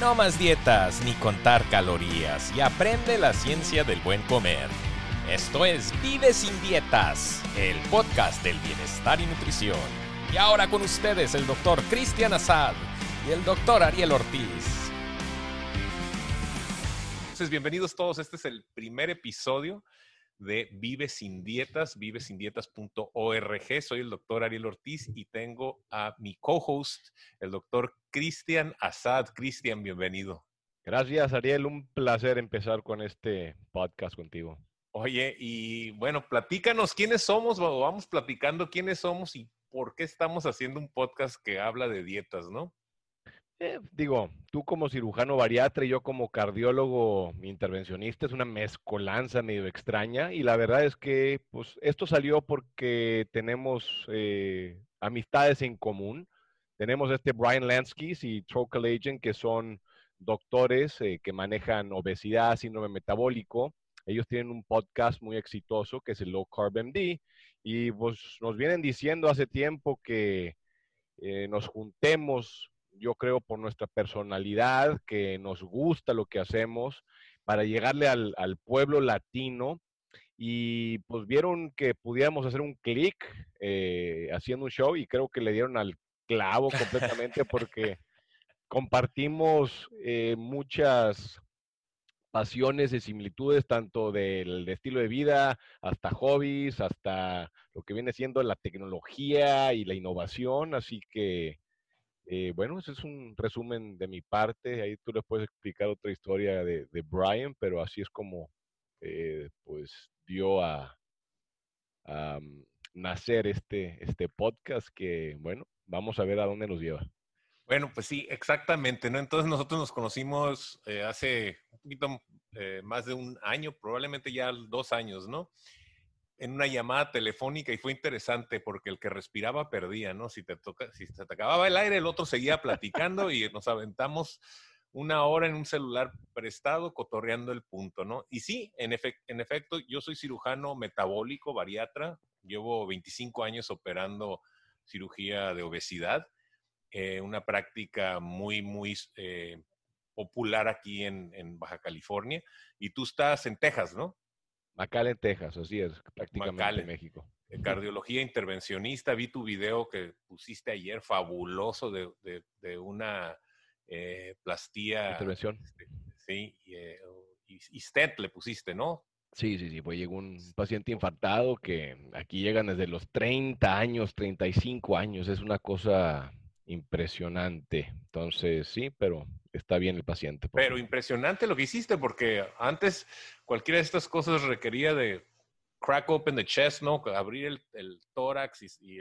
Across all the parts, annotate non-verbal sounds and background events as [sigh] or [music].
No más dietas ni contar calorías y aprende la ciencia del buen comer. Esto es Vive sin dietas, el podcast del bienestar y nutrición. Y ahora con ustedes el doctor Cristian Azad y el doctor Ariel Ortiz. Entonces, bienvenidos todos. Este es el primer episodio de Vive sin dietas, vivesindietas.org. Soy el doctor Ariel Ortiz y tengo a mi co-host, el doctor Cristian Azad. Cristian, bienvenido. Gracias, Ariel. Un placer empezar con este podcast contigo. Oye, y bueno, platícanos quiénes somos, vamos platicando quiénes somos y por qué estamos haciendo un podcast que habla de dietas, ¿no? Eh, digo, tú como cirujano bariatra y yo como cardiólogo intervencionista es una mezcolanza medio extraña y la verdad es que pues esto salió porque tenemos eh, amistades en común. Tenemos este Brian Lansky y Trocal Agent que son doctores eh, que manejan obesidad, síndrome metabólico. Ellos tienen un podcast muy exitoso que es el Low Carb MD y pues nos vienen diciendo hace tiempo que nos juntemos yo creo, por nuestra personalidad, que nos gusta lo que hacemos, para llegarle al, pueblo latino. Y pues vieron que pudiéramos hacer un clic eh, haciendo un show y creo que le dieron al clavo completamente porque compartimos eh, muchas pasiones y similitudes, tanto del estilo de vida hasta hobbies, hasta lo que viene siendo la tecnología y la innovación. Así que eh, bueno, ese es un resumen de mi parte. Ahí tú les puedes explicar otra historia de, Brian, pero así es como eh, pues dio a, mm, nacer este, este podcast que, bueno, vamos a ver a dónde nos lleva. Bueno, pues sí, exactamente, ¿no? Entonces nosotros nos conocimos eh, hace un poquito más de un año, probablemente ya dos años, ¿no? En una llamada telefónica y fue interesante porque el que respiraba perdía, ¿no? Si te toca, si te acababa el aire, el otro seguía platicando y nos aventamos una hora en un celular prestado cotorreando el punto, ¿no? Y sí, en, en efecto, yo soy cirujano metabólico, bariatra, llevo 25 años operando cirugía de obesidad, eh, una práctica muy, muy eh, popular aquí en, en Baja California, y tú estás en Texas, ¿no? McAllen, Texas, así es, prácticamente en México. Cardiología intervencionista, vi tu video que pusiste ayer, fabuloso, de, una eh, plastía. Intervención. Este, sí, eh, y, y, stent le pusiste, ¿no? Sí, sí, sí, pues llegó un paciente infartado que aquí llegan desde los 30 años, 35 años, es una cosa impresionante. Entonces, sí, pero está bien el paciente. Pero impresionante lo que hiciste, porque antes cualquiera de estas cosas requería de crack open the chest, ¿no? Abrir el, tórax y,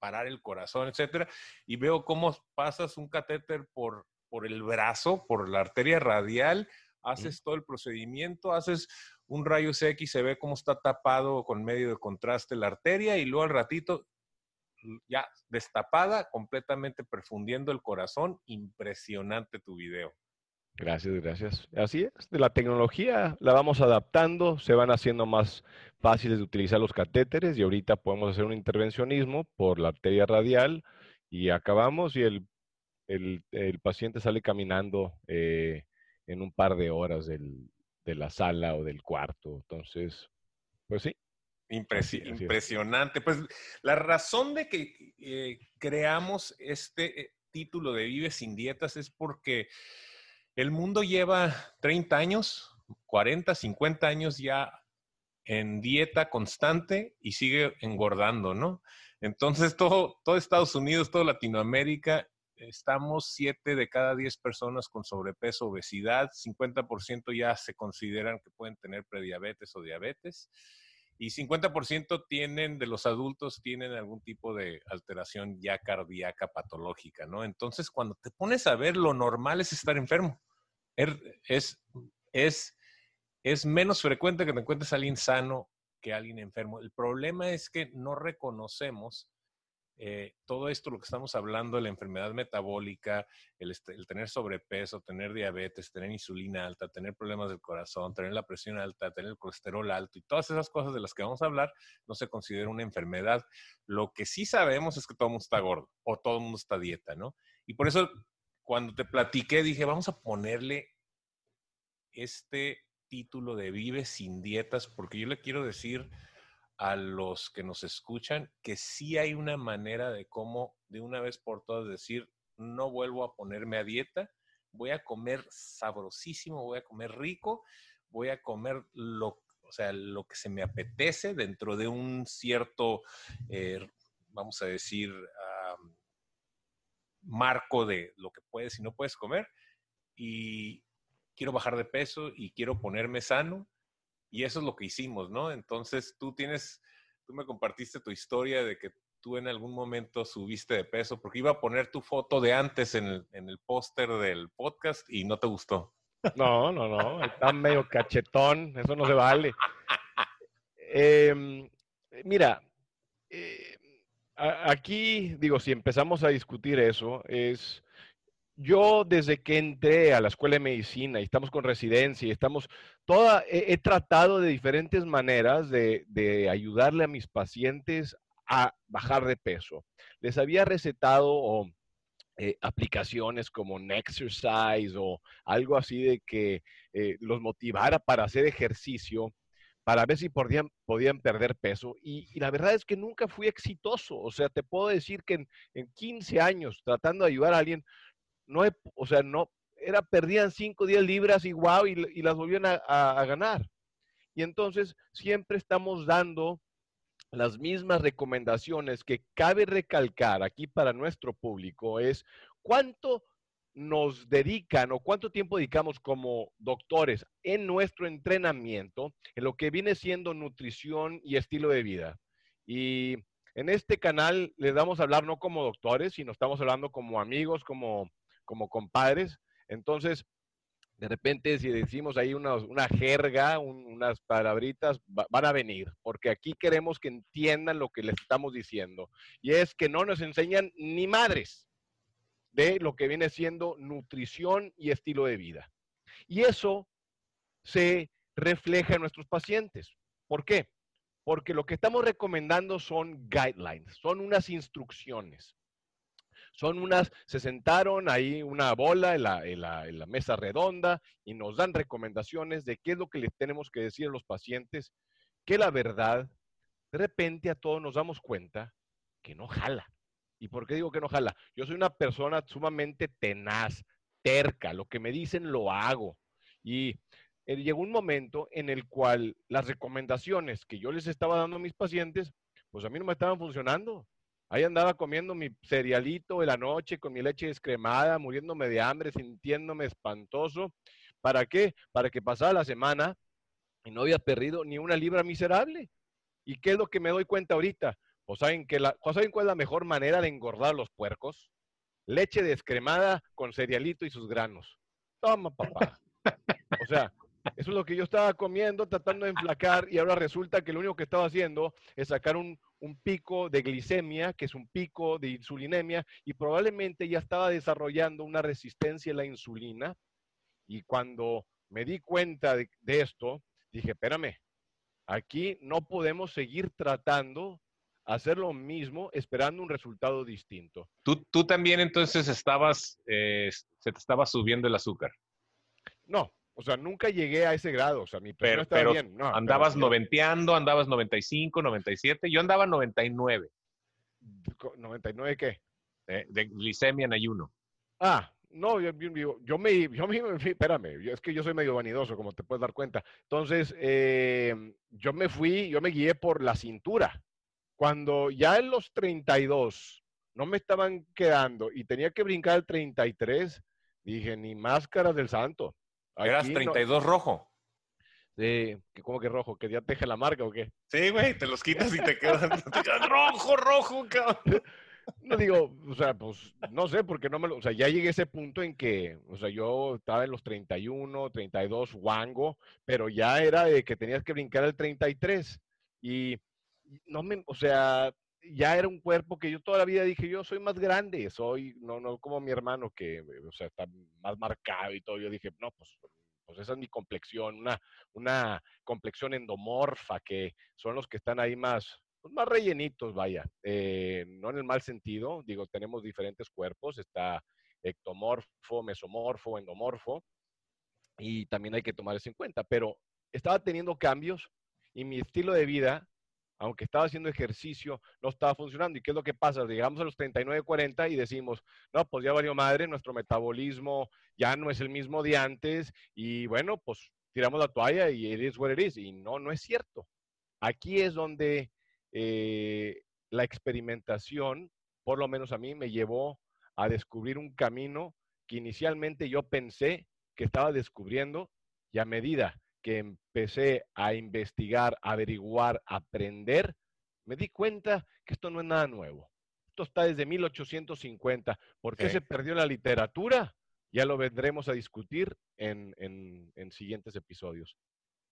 parar el corazón, etcétera. Y veo cómo pasas un catéter por, por el brazo, por la arteria radial, haces todo el procedimiento, haces un rayo X, se ve cómo está tapado con medio de contraste la arteria y luego al ratito ya destapada, completamente perfundiendo el corazón. Impresionante tu video. Gracias, gracias. Así es, de la tecnología la vamos adaptando, se van haciendo más fáciles de utilizar los catéteres y ahorita podemos hacer un intervencionismo por la arteria radial y acabamos y el, paciente sale caminando eh, en un par de horas de la sala o del cuarto. Entonces, pues sí, impresionante. Pues la razón de que eh, creamos este eh, título de Vive sin dietas es porque el mundo lleva 30 años, 40, 50 años ya en dieta constante y sigue engordando, ¿no? Entonces, todo, todo Estados Unidos, toda Latinoamérica, estamos 7 de cada 10 personas con sobrepeso, obesidad, 50% ya se consideran que pueden tener prediabetes o diabetes y 50% tienen, de los adultos, tienen algún tipo de alteración ya cardíaca patológica, ¿no? Entonces, cuando te pones a ver, lo normal es estar enfermo. Er, es, es, es menos frecuente que te encuentres a alguien sano que alguien enfermo. El problema es que no reconocemos eh, todo esto, lo que estamos hablando, la enfermedad metabólica, este, el, tener sobrepeso, tener diabetes, tener insulina alta, tener problemas del corazón, tener la presión alta, tener el colesterol alto y todas esas cosas de las que vamos a hablar, no se considera una enfermedad. Lo que sí sabemos es que todo el mundo está gordo o todo el mundo está dieta, ¿no? Y por eso cuando te platiqué, dije, vamos a ponerle este título de Vive sin dietas, porque yo le quiero decir a los que nos escuchan que sí hay una manera de cómo de una vez por todas decir, no vuelvo a ponerme a dieta, voy a comer sabrosísimo, voy a comer rico, voy a comer lo, o sea, lo que se me apetece dentro de un cierto, eh, vamos a decir, marco de lo que puedes y no puedes comer. Y quiero bajar de peso y quiero ponerme sano. Y eso es lo que hicimos, ¿no? Entonces tú tienes, tú me compartiste tu historia de que tú en algún momento subiste de peso, porque iba a poner tu foto de antes en el, en el póster del podcast y no te gustó. No, no, no, está medio cachetón, eso no se vale. Em, mira, eh, aquí, digo, si empezamos a discutir eso, es, yo desde que entré a la escuela de medicina y estamos con residencia y estamos, toda, he, tratado de diferentes maneras de, de, ayudarle a mis pacientes a bajar de peso. Les había recetado eh, aplicaciones como Nexercise o algo así de que eh, los motivara para hacer ejercicio para ver si podían, podían perder peso. Y, la verdad es que nunca fui exitoso. O sea, te puedo decir que en, 15 años tratando de ayudar a alguien, no o sea, no, era, perdían 5 o 10 libras y wow, y, las volvían a, ganar. Y entonces siempre estamos dando las mismas recomendaciones que cabe recalcar aquí para nuestro público es cuánto nos dedican o cuánto tiempo dedicamos como doctores en nuestro entrenamiento en lo que viene siendo nutrición y estilo de vida. Y en este canal les damos a hablar no como doctores, sino estamos hablando como amigos, como, como compadres. Entonces, de repente, si decimos ahí una, jerga, unas palabritas, van a venir, porque aquí queremos que entiendan lo que les estamos diciendo. Y es que no nos enseñan ni madres de lo que viene siendo nutrición y estilo de vida. Y eso se refleja en nuestros pacientes. ¿Por qué? Porque lo que estamos recomendando son guidelines, son unas instrucciones. Son unas, se sentaron ahí una bola en la, mesa redonda y nos dan recomendaciones de qué es lo que les tenemos que decir a los pacientes, que la verdad, de repente a todos nos damos cuenta que no jala. ¿Y por qué digo que no jala? Yo soy una persona sumamente tenaz, terca, lo que me dicen lo hago. Y eh, llegó un momento en el cual las recomendaciones que yo les estaba dando a mis pacientes, pues a mí no me estaban funcionando. Ahí andaba comiendo mi cerealito de la noche con mi leche descremada, muriéndome de hambre, sintiéndome espantoso. ¿Para qué? Para que pasara la semana y no había perdido ni una libra miserable. ¿Y qué es lo que me doy cuenta ahorita? ¿O saben, que la, ¿saben cuál es la mejor manera de engordar los puercos? Leche descremada con cerealito y sus granos. Toma, papá. O sea, eso es lo que yo estaba comiendo, tratando de enflacar, y ahora resulta que lo único que estaba haciendo es sacar un, un, pico de glicemia, que es un pico de insulinemia, y probablemente ya estaba desarrollando una resistencia a la insulina. Y cuando me di cuenta de, de esto, dije, espérame, aquí no podemos seguir tratando hacer lo mismo esperando un resultado distinto. Tú, tú también entonces estabas, eh, se te estaba subiendo el azúcar. No, o sea, nunca llegué a ese grado, o sea, mi pero, estaba bien. No, andabas noventeando, andabas 95, 97, yo andaba 99. ¿99 qué? Eh, de glicemia en ayuno. Ah, no, yo, yo, me, yo me, espérame, es que yo soy medio vanidoso, como te puedes dar cuenta. Entonces, eh, yo me fui, yo me guié por la cintura. Cuando ya en los 32 no me estaban quedando y tenía que brincar al 33, dije, ni máscaras del santo. ¿Eras 32 rojo? Sí, ¿cómo que rojo? ¿Que ya te deje la marca o qué? Sí, güey, te los quitas y te quedan, [laughs] rojo, rojo, cabrón. No digo, o sea, pues no sé, porque no me lo, o sea, ya llegué a ese punto en que, o sea, yo estaba en los 31, 32, wango, pero ya era de que tenías que brincar al 33 y no me, o sea, ya era un cuerpo que yo toda la vida dije, yo soy más grande, soy, no, no como mi hermano que, o sea, está más marcado y todo. Yo dije, no, pues, pues esa es mi complexión, una, una complexión endomorfa, que son los que están ahí más, pues más rellenitos, vaya. Eh, no en el mal sentido, digo, tenemos diferentes cuerpos, está ectomorfo, mesomorfo, endomorfo, y también hay que tomar eso en cuenta, pero estaba teniendo cambios y mi estilo de vida, aunque estaba haciendo ejercicio, no estaba funcionando. ¿Y qué es lo que pasa? Llegamos a los 39, 40 y decimos, no, pues ya valió madre, nuestro metabolismo ya no es el mismo de antes y bueno, pues tiramos la toalla y is what it is. Y no, no es cierto. Aquí es donde eh, la experimentación, por lo menos a mí, me llevó a descubrir un camino que inicialmente yo pensé que estaba descubriendo y a medida que empecé a investigar, averiguar, aprender, me di cuenta que esto no es nada nuevo. Esto está desde 1850. ¿Por qué se perdió la literatura? Ya lo vendremos a discutir en, siguientes episodios.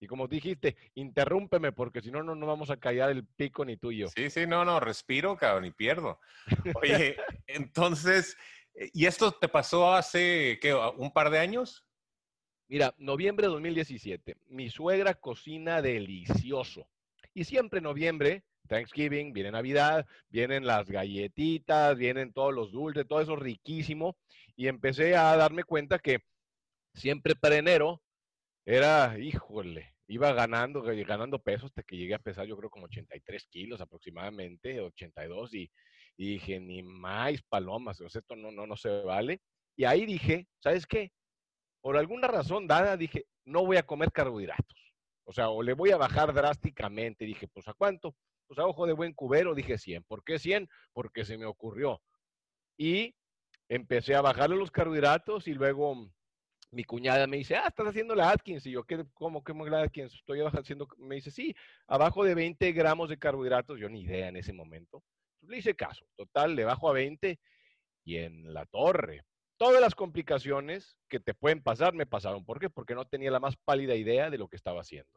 Y como dijiste, interrúmpeme porque si no, no vamos a callar el pico ni tú y yo. Sí, sí, no, no, respiro, cabrón, y pierdo. [laughs] Oye, entonces, eh, ¿y esto te pasó hace, qué, un par de años? Mira, noviembre de 2017, mi suegra cocina delicioso. Y siempre en noviembre, Thanksgiving, viene Navidad, vienen las galletitas, vienen todos los dulces, todo eso riquísimo. Y empecé a darme cuenta que siempre para enero era, híjole, iba ganando, ganando pesos hasta que llegué a pesar yo creo como 83 kilos aproximadamente, 82, y, y dije, ni más palomas, esto no, no, no se vale. Y ahí dije, ¿sabes qué? Por alguna razón dada, dije, no voy a comer carbohidratos. O sea, o le voy a bajar drásticamente. Dije, pues ¿a cuánto? Pues a ojo de buen cubero, dije 100. ¿Por qué 100? Porque se me ocurrió. Y empecé a bajarle los carbohidratos y luego mi cuñada me dice, ah, estás haciendo la Atkins. Y yo, ¿qué, ¿cómo que la Atkins? Estoy haciendo, me dice, sí, abajo de 20 gramos de carbohidratos. Yo ni idea en ese momento. le hice caso. Total, le bajo a 20 y en la torre todas las complicaciones que te pueden pasar me pasaron. ¿Por qué? Porque no tenía la más pálida idea de lo que estaba haciendo.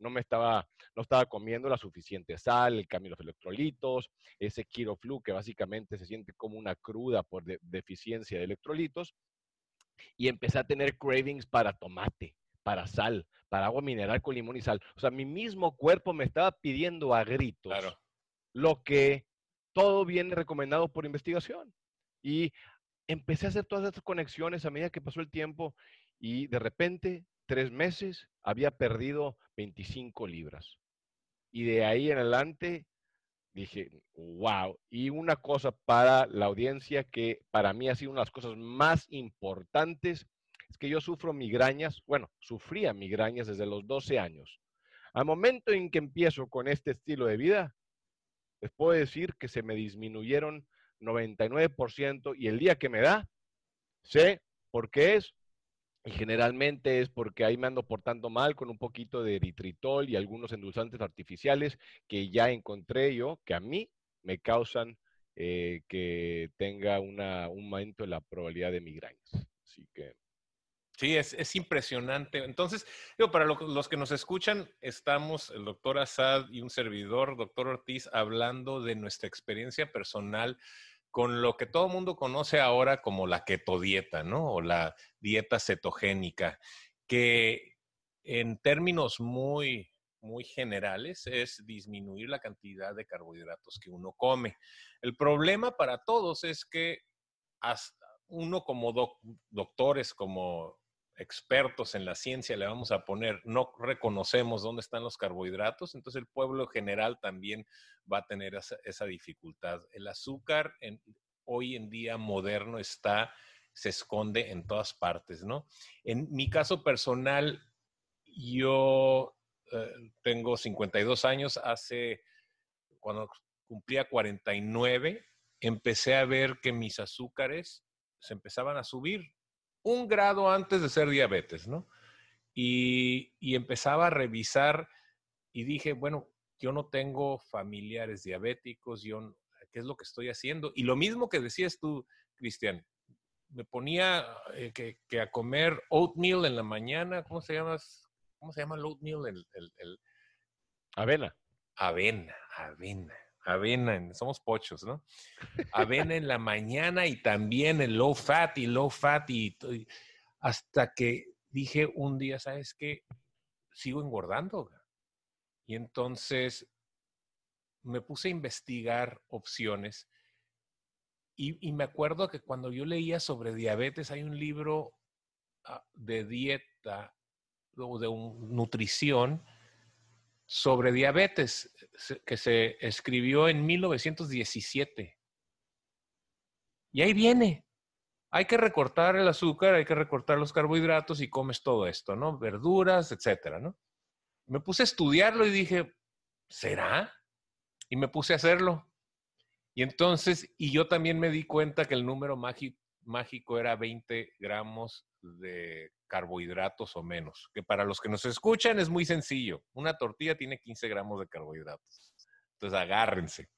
No me estaba, no estaba comiendo la suficiente sal, el cambio de los electrolitos, ese Kiroflu que básicamente se siente como una cruda por deficiencia de electrolitos. Y empecé a tener cravings para tomate, para sal, para agua mineral con limón y sal. O sea, mi mismo cuerpo me estaba pidiendo a gritos lo que todo viene recomendado por investigación. Y empecé a hacer todas estas conexiones a medida que pasó el tiempo y de repente, tres meses, había perdido 25 libras. Y de ahí en adelante dije, wow. Y una cosa para la audiencia que para mí ha sido una de las cosas más importantes es que yo sufro migrañas, bueno, sufría migrañas desde los 12 años. Al momento en que empiezo con este estilo de vida, les puedo decir que se me disminuyeron 99% y el día que me da, sé por qué es. Y generalmente es porque ahí me ando portando mal con un poquito de eritritol y algunos endulzantes artificiales que ya encontré yo que a mí me causan eh, que tenga una, un aumento en la probabilidad de migrañas. Así que. Sí, es, es impresionante. Entonces, digo, para los que nos escuchan, estamos el doctor Assad y un servidor, doctor Ortiz, hablando de nuestra experiencia personal con lo que todo el mundo conoce ahora como la keto dieta, ¿no? O la dieta cetogénica, que en términos muy, muy generales es disminuir la cantidad de carbohidratos que uno come. El problema para todos es que hasta uno como doctores, como expertos en la ciencia le vamos a poner, no reconocemos dónde están los carbohidratos, entonces el pueblo general también va a tener esa, dificultad. El azúcar hoy en día moderno está, se esconde en todas partes, ¿no? En mi caso personal, yo eh, tengo 52 años, hace, cuando cumplía 49, empecé a ver que mis azúcares se empezaban a subir un grado antes de ser diabetes, ¿no? Y, empezaba a revisar y dije, bueno, yo no tengo familiares diabéticos, yo, ¿qué es lo que estoy haciendo? Y lo mismo que decías tú, Cristian, me ponía eh, que, a comer oatmeal en la mañana, ¿cómo se llama? ¿Cómo se llama el oatmeal? El, Avena. Avena, avena avena, somos pochos, ¿no? Avena en la mañana y también el low fat y low fat y, hasta que dije un día, ¿sabes qué? Sigo engordando. Y entonces me puse a investigar opciones y, me acuerdo que cuando yo leía sobre diabetes, hay un libro ah, de dieta o de nutrición sobre diabetes que se escribió en 1917. Y ahí viene. Hay que recortar el azúcar, hay que recortar los carbohidratos y comes todo esto, ¿no? Verduras, etcétera, ¿no? Me puse a estudiarlo y dije, ¿será? Y me puse a hacerlo. Y entonces, y yo también me di cuenta que el número mágico era 20 gramos de carbohidratos o menos, que para los que nos escuchan es muy sencillo. Una tortilla tiene 15 gramos de carbohidratos. Entonces, agárrense.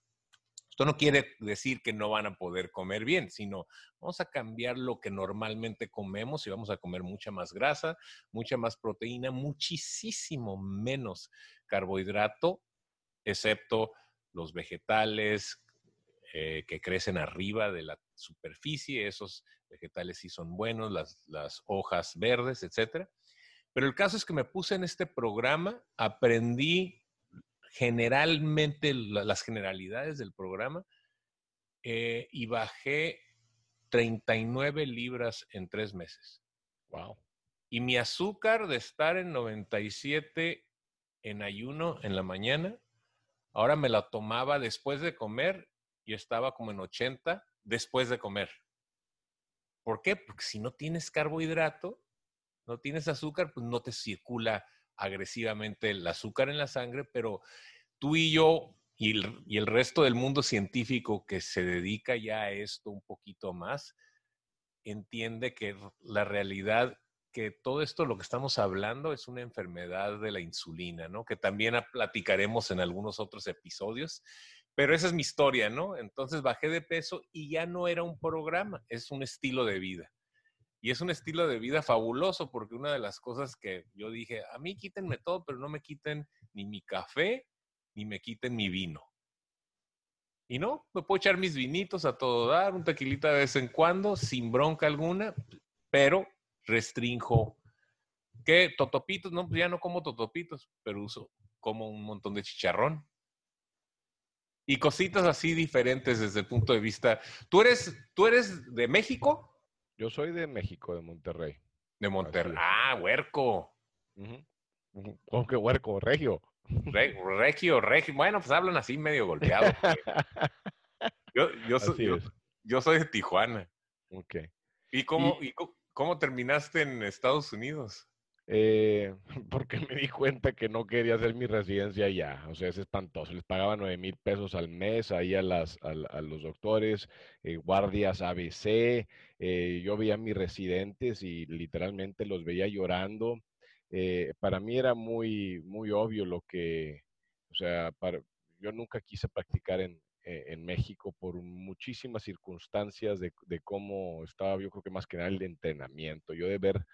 Esto no quiere decir que no van a poder comer bien, sino vamos a cambiar lo que normalmente comemos y vamos a comer mucha más grasa, mucha más proteína, muchísimo menos carbohidrato, excepto los vegetales, eh, que crecen arriba de la superficie, esos vegetales sí son buenos, las, hojas verdes, etc. Pero el caso es que me puse en este programa, aprendí generalmente las generalidades del programa eh, y bajé 39 libras en tres meses. Wow. Y mi azúcar de estar en 97 en ayuno en la mañana, ahora me la tomaba después de comer yo estaba como en 80 después de comer. ¿Por qué? Porque si no tienes carbohidrato, no tienes azúcar, pues no te circula agresivamente el azúcar en la sangre, pero tú y yo y el, y el resto del mundo científico que se dedica ya a esto un poquito más, entiende que la realidad que todo esto lo que estamos hablando es una enfermedad de la insulina, ¿no? Que también platicaremos en algunos otros episodios. Pero esa es mi historia, ¿no? Entonces bajé de peso y ya no era un programa, es un estilo de vida. Y es un estilo de vida fabuloso porque una de las cosas que yo dije, a mí quítenme todo, pero no me quiten ni mi café, ni me quiten mi vino. Y no, me puedo echar mis vinitos a todo dar, un tequilita de vez en cuando, sin bronca alguna, pero restrinjo. ¿Qué? Totopitos, no, pues ya no como totopitos, pero uso como un montón de chicharrón y cositas así diferentes desde el punto de vista. ¿Tú eres, tú eres de México? Yo soy de México, de Monterrey. De Monterrey. Ah, huerco. ¿Cómo que huerco? Regio. regio, regio. Bueno, pues hablan así medio golpeado. [laughs] yo, yo, soy, yo, soy de Tijuana. Ok. ¿Y cómo, y cómo terminaste en Estados Unidos? Eh, [laughs] porque me di cuenta que no quería hacer mi residencia allá. O sea, es espantoso. Les pagaba 9 mil pesos al mes ahí a, las, a, los doctores, eh, guardias ABC. Eh, yo veía a mis residentes y literalmente los veía llorando. para mí era muy, muy obvio lo que, o sea, yo nunca quise practicar en, en México por muchísimas circunstancias de, de, cómo estaba, yo creo que más que nada el entrenamiento. Yo de ver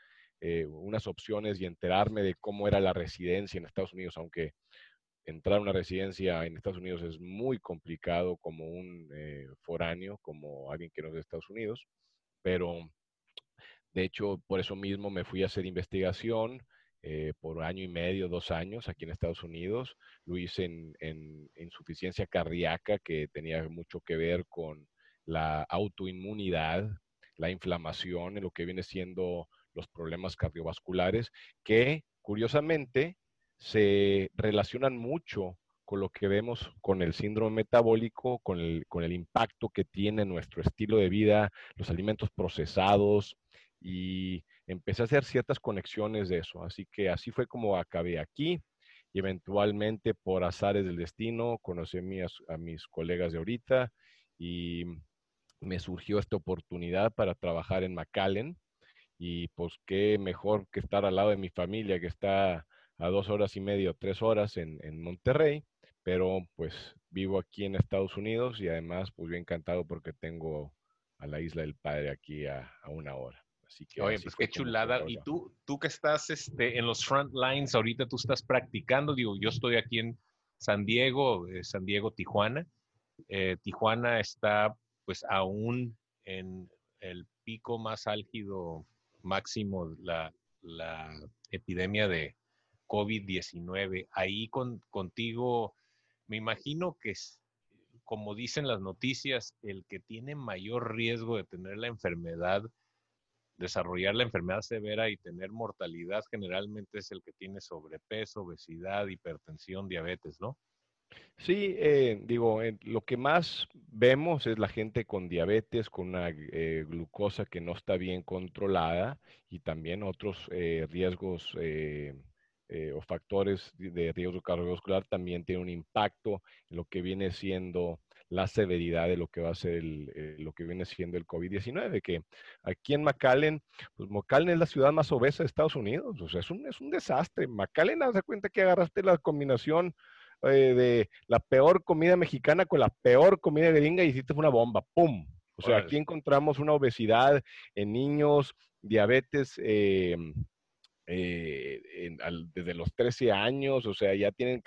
eh, unas opciones y enterarme de cómo era la residencia en Estados Unidos, aunque entrar a una residencia en Estados Unidos es muy complicado como un eh, foráneo, como alguien que no es de Estados Unidos, pero de hecho por eso mismo me fui a hacer investigación eh, por año y medio, dos años aquí en Estados Unidos. Lo hice en, en insuficiencia cardíaca que tenía mucho que ver con la autoinmunidad, la inflamación, en lo que viene siendo los problemas cardiovasculares, que curiosamente se relacionan mucho con lo que vemos con el síndrome metabólico, con el, con el impacto que tiene nuestro estilo de vida, los alimentos procesados, y empecé a hacer ciertas conexiones de eso. Así que así fue como acabé aquí y eventualmente por azares del destino conocí a, a mis colegas de ahorita y me surgió esta oportunidad para trabajar en McAllen, y pues qué mejor que estar al lado de mi familia que está a dos horas y media o tres horas en, en, Monterrey, pero pues vivo aquí en Estados Unidos y además pues bien encantado porque tengo a la Isla del Padre aquí a, a una hora. Así que Oye, pues qué chulada. Y tú, tú que estás este, en los front lines, ahorita tú estás practicando, digo, yo estoy aquí en San Diego, eh, San Diego, Tijuana. Eh, Tijuana está pues aún en el pico más álgido máximo la, epidemia de COVID-19. Ahí con, contigo, me imagino que como dicen las noticias, el que tiene mayor riesgo de tener la enfermedad, desarrollar la enfermedad severa y tener mortalidad generalmente es el que tiene sobrepeso, obesidad, hipertensión, diabetes, ¿no? Sí, eh, digo, eh, lo que más vemos es la gente con diabetes, con una eh, glucosa que no está bien controlada y también otros riesgos o factores de riesgo cardiovascular también tienen un impacto en lo que viene siendo la severidad de lo que va a ser lo que viene siendo el COVID-19, que aquí en McAllen, pues McAllen es la ciudad más obesa de Estados Unidos, o sea, es un, es un desastre. McAllen, haz de cuenta que agarraste la combinación eh, de la peor comida mexicana con la peor comida gringa y hiciste una bomba, ¡pum! O sea, aquí encontramos una obesidad en niños, diabetes eh, eh, desde los 13 años, o sea, ya tienen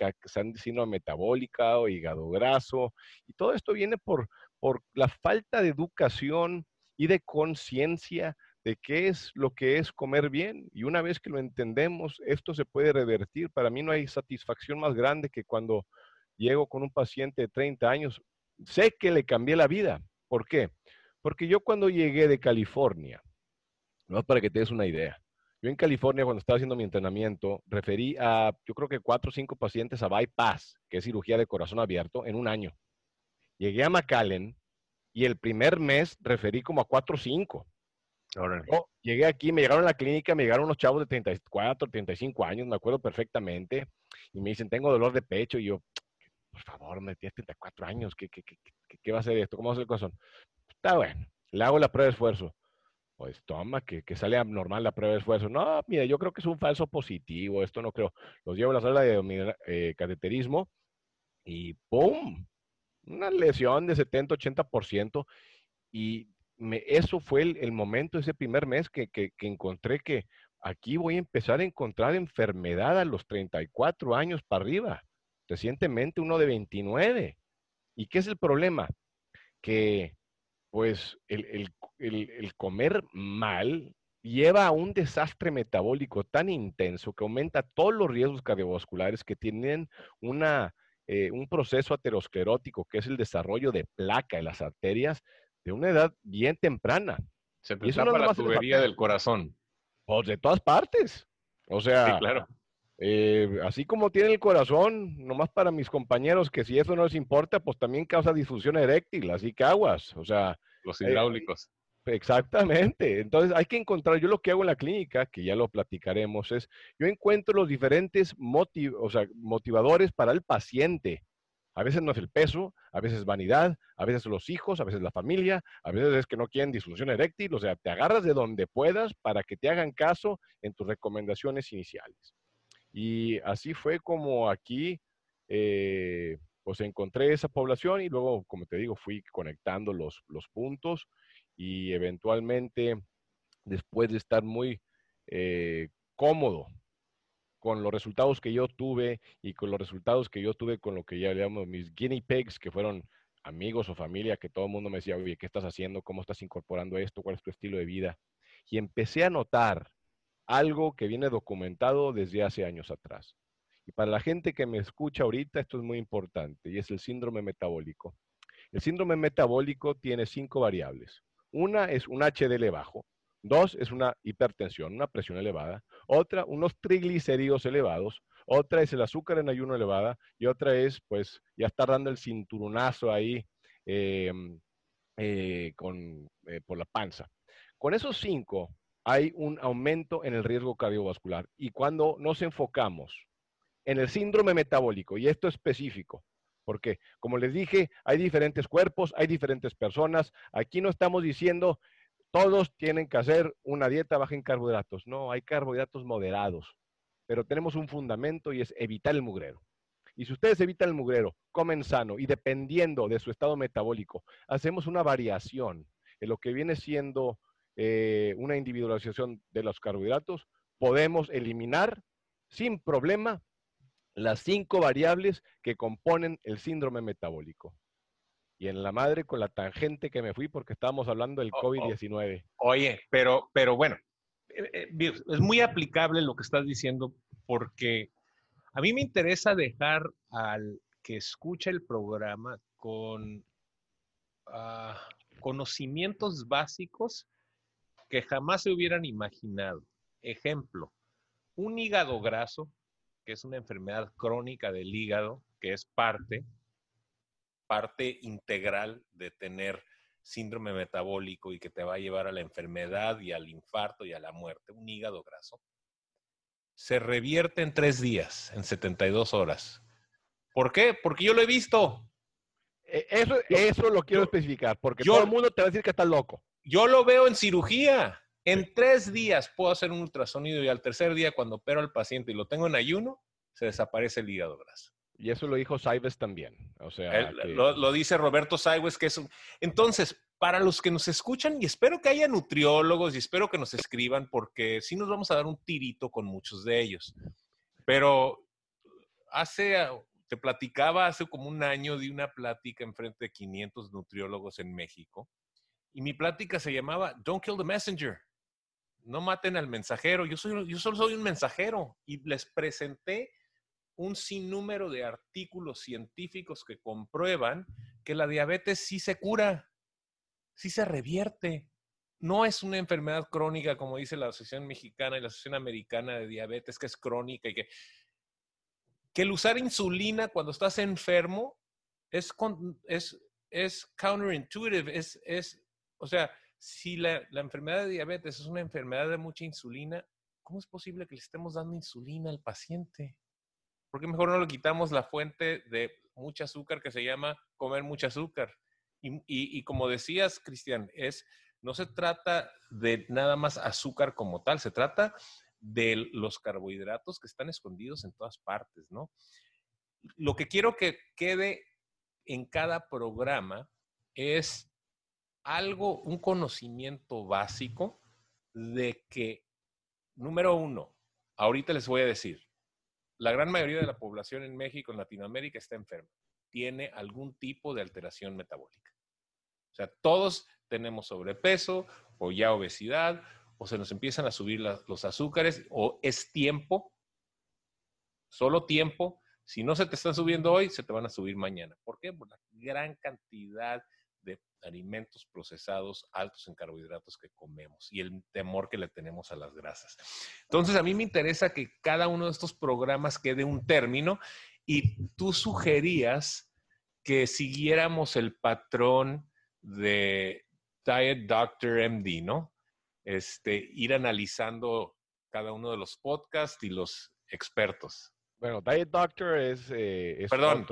síndrome metabólica o hígado graso, y todo esto viene por, por la falta de educación y de conciencia de qué es lo que es comer bien. Y una vez que lo entendemos, esto se puede revertir. Para mí no hay satisfacción más grande que cuando llego con un paciente de 30 años. Sé que le cambié la vida. ¿Por qué? Porque yo cuando llegué de California, no para que te des una idea, yo en California cuando estaba haciendo mi entrenamiento, referí a, yo creo que cuatro o cinco pacientes a bypass, que es cirugía de corazón abierto, en un año. Llegué a McAllen y el primer mes referí como a cuatro o cinco llegué aquí, me llegaron a la clínica, me llegaron unos chavos de 34, 35 años, me acuerdo perfectamente, y me dicen, tengo dolor de pecho, y yo, por favor, me tienes 34 años, ¿qué, qué, qué, qué va a ser esto? ¿Cómo va a ser el corazón? Está bueno, le hago la prueba de esfuerzo. Pues toma, que, que sale normal la prueba de esfuerzo. No, mira, yo creo que es un falso positivo, esto no creo. Los llevo a la sala de eh, cateterismo y ¡pum! Una lesión de 70-80% y eso fue el, momento, ese primer mes que, encontré que aquí voy a empezar a encontrar enfermedad a los 34 años para arriba. Recientemente uno de 29. ¿Y qué es el problema? Que pues el, comer mal lleva a un desastre metabólico tan intenso que aumenta todos los riesgos cardiovasculares que tienen una, eh, un proceso aterosclerótico, que es el desarrollo de placa en las arterias, de una edad bien temprana. Se presenta la tubería del corazón. Pues de todas partes. O sea, claro. Eh, así como tiene el corazón, nomás para mis compañeros, que si eso no les importa, pues también causa disfunción eréctil, así que aguas. O sea. Los eh, hidráulicos. exactamente. Entonces hay que encontrar, yo lo que hago en la clínica, que ya lo platicaremos, es, yo encuentro los diferentes o sea, motivadores para el paciente. A veces no es el peso, a veces es vanidad, a veces los hijos, a veces la familia, a veces es que no quieren disfunción eréctil, o sea, te agarras de donde puedas para que te hagan caso en tus recomendaciones iniciales. Y así fue como aquí, eh, pues encontré esa población y luego, como te digo, fui conectando los, los puntos y eventualmente, después de estar muy eh, cómodo con los resultados que yo tuve y con los resultados que yo tuve con lo que ya llamamos mis guinea pigs, que fueron amigos o familia, que todo el mundo me decía, oye, ¿qué estás haciendo? ¿Cómo estás incorporando esto? ¿Cuál es tu estilo de vida? Y empecé a notar algo que viene documentado desde hace años atrás. Y para la gente que me escucha ahorita, esto es muy importante, y es el síndrome metabólico. El síndrome metabólico tiene cinco variables. Una es un HDL bajo, Dos es una hipertensión, una presión elevada. Otra, unos triglicéridos elevados. Otra es el azúcar en ayuno elevada. Y otra es, pues, ya está dando el cinturonazo ahí em, eh, con, eh, por la panza. Con esos cinco hay un aumento en el riesgo cardiovascular. Y cuando nos enfocamos en el síndrome metabólico, y esto es específico, porque como les dije, hay diferentes cuerpos, hay diferentes personas. Aquí no estamos diciendo todos tienen que hacer una dieta baja en carbohidratos. No, hay carbohidratos moderados, pero tenemos un fundamento y es evitar el mugrero. Y si ustedes evitan el mugrero, comen sano y dependiendo de su estado metabólico, hacemos una variación en lo que viene siendo eh, una individualización de los carbohidratos, podemos eliminar sin problema las cinco variables que componen el síndrome metabólico y en la madre con la tangente que me fui porque estábamos hablando del COVID-19. oye, pero, pero bueno, eh, eh, es muy aplicable lo que estás diciendo porque a mí me interesa dejar al que escucha el programa con ah, conocimientos básicos que jamás se hubieran imaginado. Ejemplo, un hígado graso, que es una enfermedad crónica del hígado, que es parte, parte integral de tener síndrome metabólico y que te va a llevar a la enfermedad y al infarto y a la muerte, un hígado graso, se revierte en tres días, en 72 horas. ¿Por qué? Porque yo lo he visto. E, eso, eso lo quiero especificar, porque todo el mundo te va a decir que estás loco. Yo lo veo en cirugía. En tres días puedo hacer un ultrasonido y al tercer día, cuando opero al paciente y lo tengo en ayuno, se desaparece el hígado graso. Y eso lo dijo Saives también. O sea, lo, dice Roberto Saives, que es un... Entonces, para los que nos escuchan, y espero que haya nutriólogos y espero que nos escriban, porque sí nos vamos a dar un tirito con muchos de ellos. Pero hace, te platicaba hace como un año de una plática en frente de 500 nutriólogos en México. Y mi plática se llamaba Don't Kill the Messenger. No maten al mensajero. Yo, soy, yo solo soy un mensajero. Y les presenté un sinnúmero de artículos científicos que comprueban que la diabetes sí se cura, sí se revierte. No es una enfermedad crónica, como dice la Asociación Mexicana y la Asociación Americana de Diabetes, que es crónica y que, que el usar insulina cuando estás enfermo es, es, counterintuitive, es, es, o sea, si la enfermedad de diabetes es una enfermedad de mucha insulina, ¿cómo es posible que le estemos dando insulina al paciente? ¿Por qué mejor no le quitamos la fuente de mucha azúcar que se llama comer mucha azúcar? Y, como decías, Cristian, es, no se trata de nada más azúcar como tal, se trata de los carbohidratos que están escondidos en todas partes, ¿no? Lo que quiero que quede en cada programa es algo, un conocimiento básico de que, número uno, ahorita les voy a decir, la gran mayoría de la población en México, en Latinoamérica, está enferma. Tiene algún tipo de alteración metabólica. O sea, todos tenemos sobrepeso o ya obesidad, o se nos empiezan a subir los azúcares, o es tiempo, solo tiempo. Si no se te están subiendo hoy, se te van a subir mañana. ¿Por qué? Por la gran cantidad alimentos procesados altos en carbohidratos que comemos y el temor que le tenemos a las grasas. Entonces, a mí me interesa que cada uno de estos programas quede un término y tú sugerías que siguiéramos el patrón de Diet Doctor MD, ¿no? Este, ir analizando cada uno de los podcasts y los expertos. Bueno, Diet Doctor es, eh, Perdón,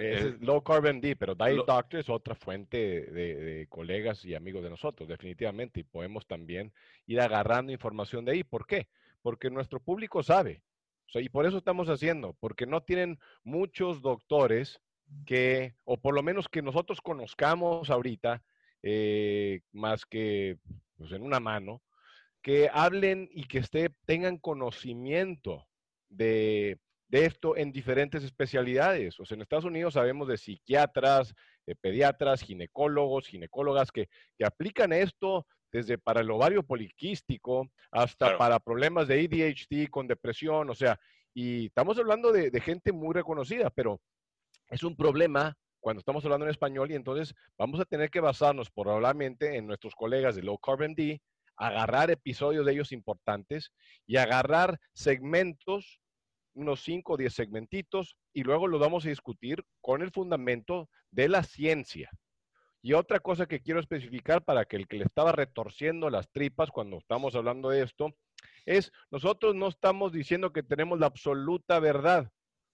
eh, es low carb MD, pero Diet Doctor es otra fuente de, colegas y amigos de nosotros, definitivamente. Y podemos también ir agarrando información de ahí. ¿Por qué? Porque nuestro público sabe. y por eso estamos haciendo, porque no tienen muchos doctores que, o por lo menos que nosotros conozcamos ahorita, eh, más que pues, en una mano, que hablen y que esté, tengan conocimiento de de esto en diferentes especialidades. O sea, en Estados Unidos sabemos de psiquiatras, de pediatras, ginecólogos, ginecólogas que, que aplican esto desde para el ovario poliquístico hasta para problemas de ADHD con depresión, o sea, y estamos hablando de, de, gente muy reconocida, pero es un problema cuando estamos hablando en español y entonces vamos a tener que basarnos probablemente en nuestros colegas de Low Carb MD, agarrar episodios de ellos importantes y agarrar segmentos unos 5 o 10 segmentitos y luego lo vamos a discutir con el fundamento de la ciencia. Y otra cosa que quiero especificar para que el que le estaba retorciendo las tripas cuando estamos hablando de esto, es nosotros no estamos diciendo que tenemos la absoluta verdad,